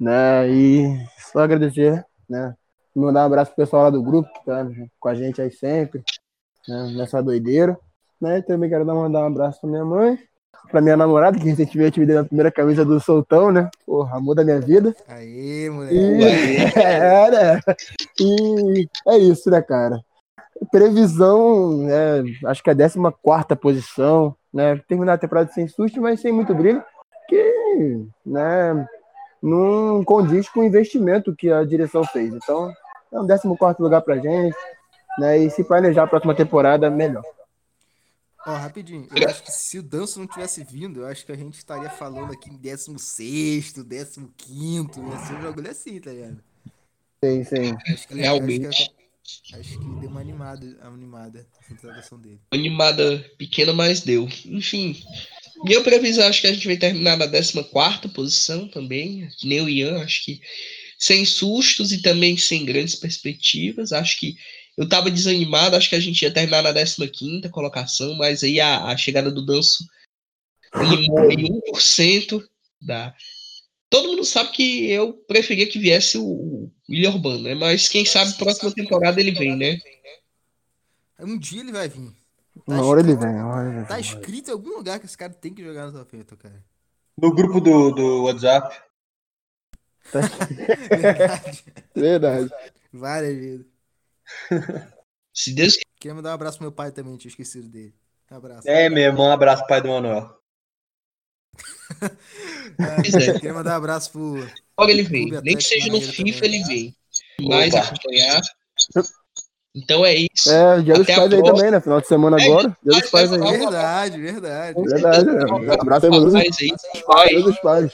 Né? E só agradecer, né? Mandar um abraço pro pessoal lá do grupo que tá com a gente aí sempre, né? nessa doideira. Né? E também quero dar- mandar um abraço pra minha mãe, pra minha namorada, que recentemente me deu a primeira camisa do Soltão, né? Porra, amor da minha vida.
Aê, moleque.
E, é, né? E é isso, né, cara? Previsão, é, acho que é a 14 posição, né? Terminar a temporada sem susto, mas sem muito brilho, que né, não condiz com o investimento que a direção fez. Então, é um 14 lugar pra gente, né? E se planejar a próxima temporada, melhor.
Ó, rapidinho, eu acho que se o Danço não tivesse vindo, eu acho que a gente estaria falando aqui em 16, 15, ia ser um bagulho assim, tá ligado?
Sim, sim.
Acho que,
Realmente.
Acho que, acho que deu uma animada, animada a introdução dele.
animada pequena, mas deu. Enfim, minha previsão acho que a gente vai terminar na 14 posição também. Nem o Ian, acho que sem sustos e também sem grandes perspectivas. Acho que eu tava desanimado, acho que a gente ia terminar na 15 colocação, mas aí a, a chegada do Danço animou aí 1% da. Todo mundo sabe que eu preferia que viesse o, o William Urbano, né? Mas quem sabe próxima temporada ele vem, né?
Um dia ele vai vir.
Uma hora ele vem, uma hora ele vem.
Tá escrito em algum lugar que esse cara tem que jogar no Southampton, cara.
No grupo do, do WhatsApp.
Verdade.
Verdade.
Várias vezes.
Se Deus
Queria mandar um abraço pro meu pai também, tinha esquecido dele. Um abraço.
É mesmo, um abraço, pai do Manuel.
quiser.
Queria mandar um abraço pro.
Logo ele vem.
Clube
Nem que seja no FIFA,
também.
ele vem. Mais acompanhar. Então é isso.
É, dia dos pais aí também, né? Final de semana é, agora. Dia dos pais aí.
Verdade, verdade.
Verdade, né? Abraço aí, meu Dia dos pais.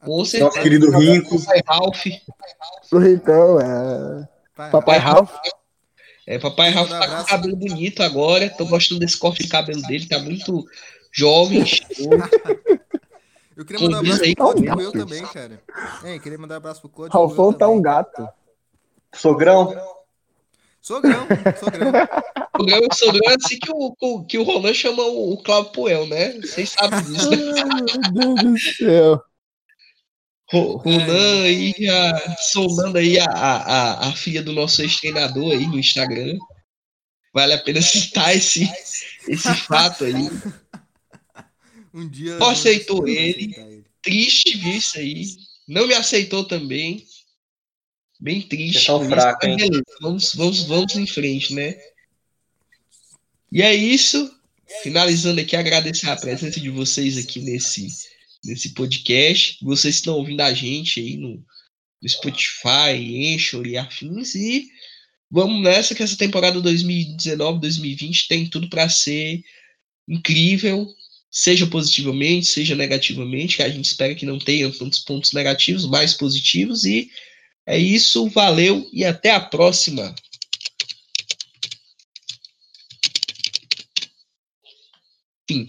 Com certeza.
Nosso querido Rinco.
Ralph.
Pro Rincão, é. Papai Ralph.
É, papai Ralph tá com cabelo bonito agora. Tô gostando desse corte de cabelo dele, tá muito jovem.
Eu queria mandar um abraço pro Código eu também, cara. É, queria mandar um abraço pro Código.
Ralfão tá um gato.
Sogrão.
Sogrão, sogrão.
Sogrão, sogrão é assim que o, que o Roland chama o, o Cláudio Poel, né? Vocês sabem disso, né?
Meu Deus do céu.
Ronan aí já solando aí a, a, a filha do nosso ex-treinador aí no Instagram. Vale a pena citar esse, esse fato aí.
Um dia.
Não aceitou ele. ele. Triste viu isso aí. Não me aceitou também. Bem triste.
É tão fraco, hein?
Vamos, vamos, vamos em frente, né? E é isso. Finalizando aqui, agradecer a presença de vocês aqui nesse, nesse podcast. Vocês estão ouvindo a gente aí no, no Spotify, Anchor e afins. E vamos nessa que essa temporada 2019-2020 tem tudo para ser incrível, seja positivamente, seja negativamente, que a gente espera que não tenha tantos pontos negativos, mais positivos. E é isso, valeu e até a próxima. Fim.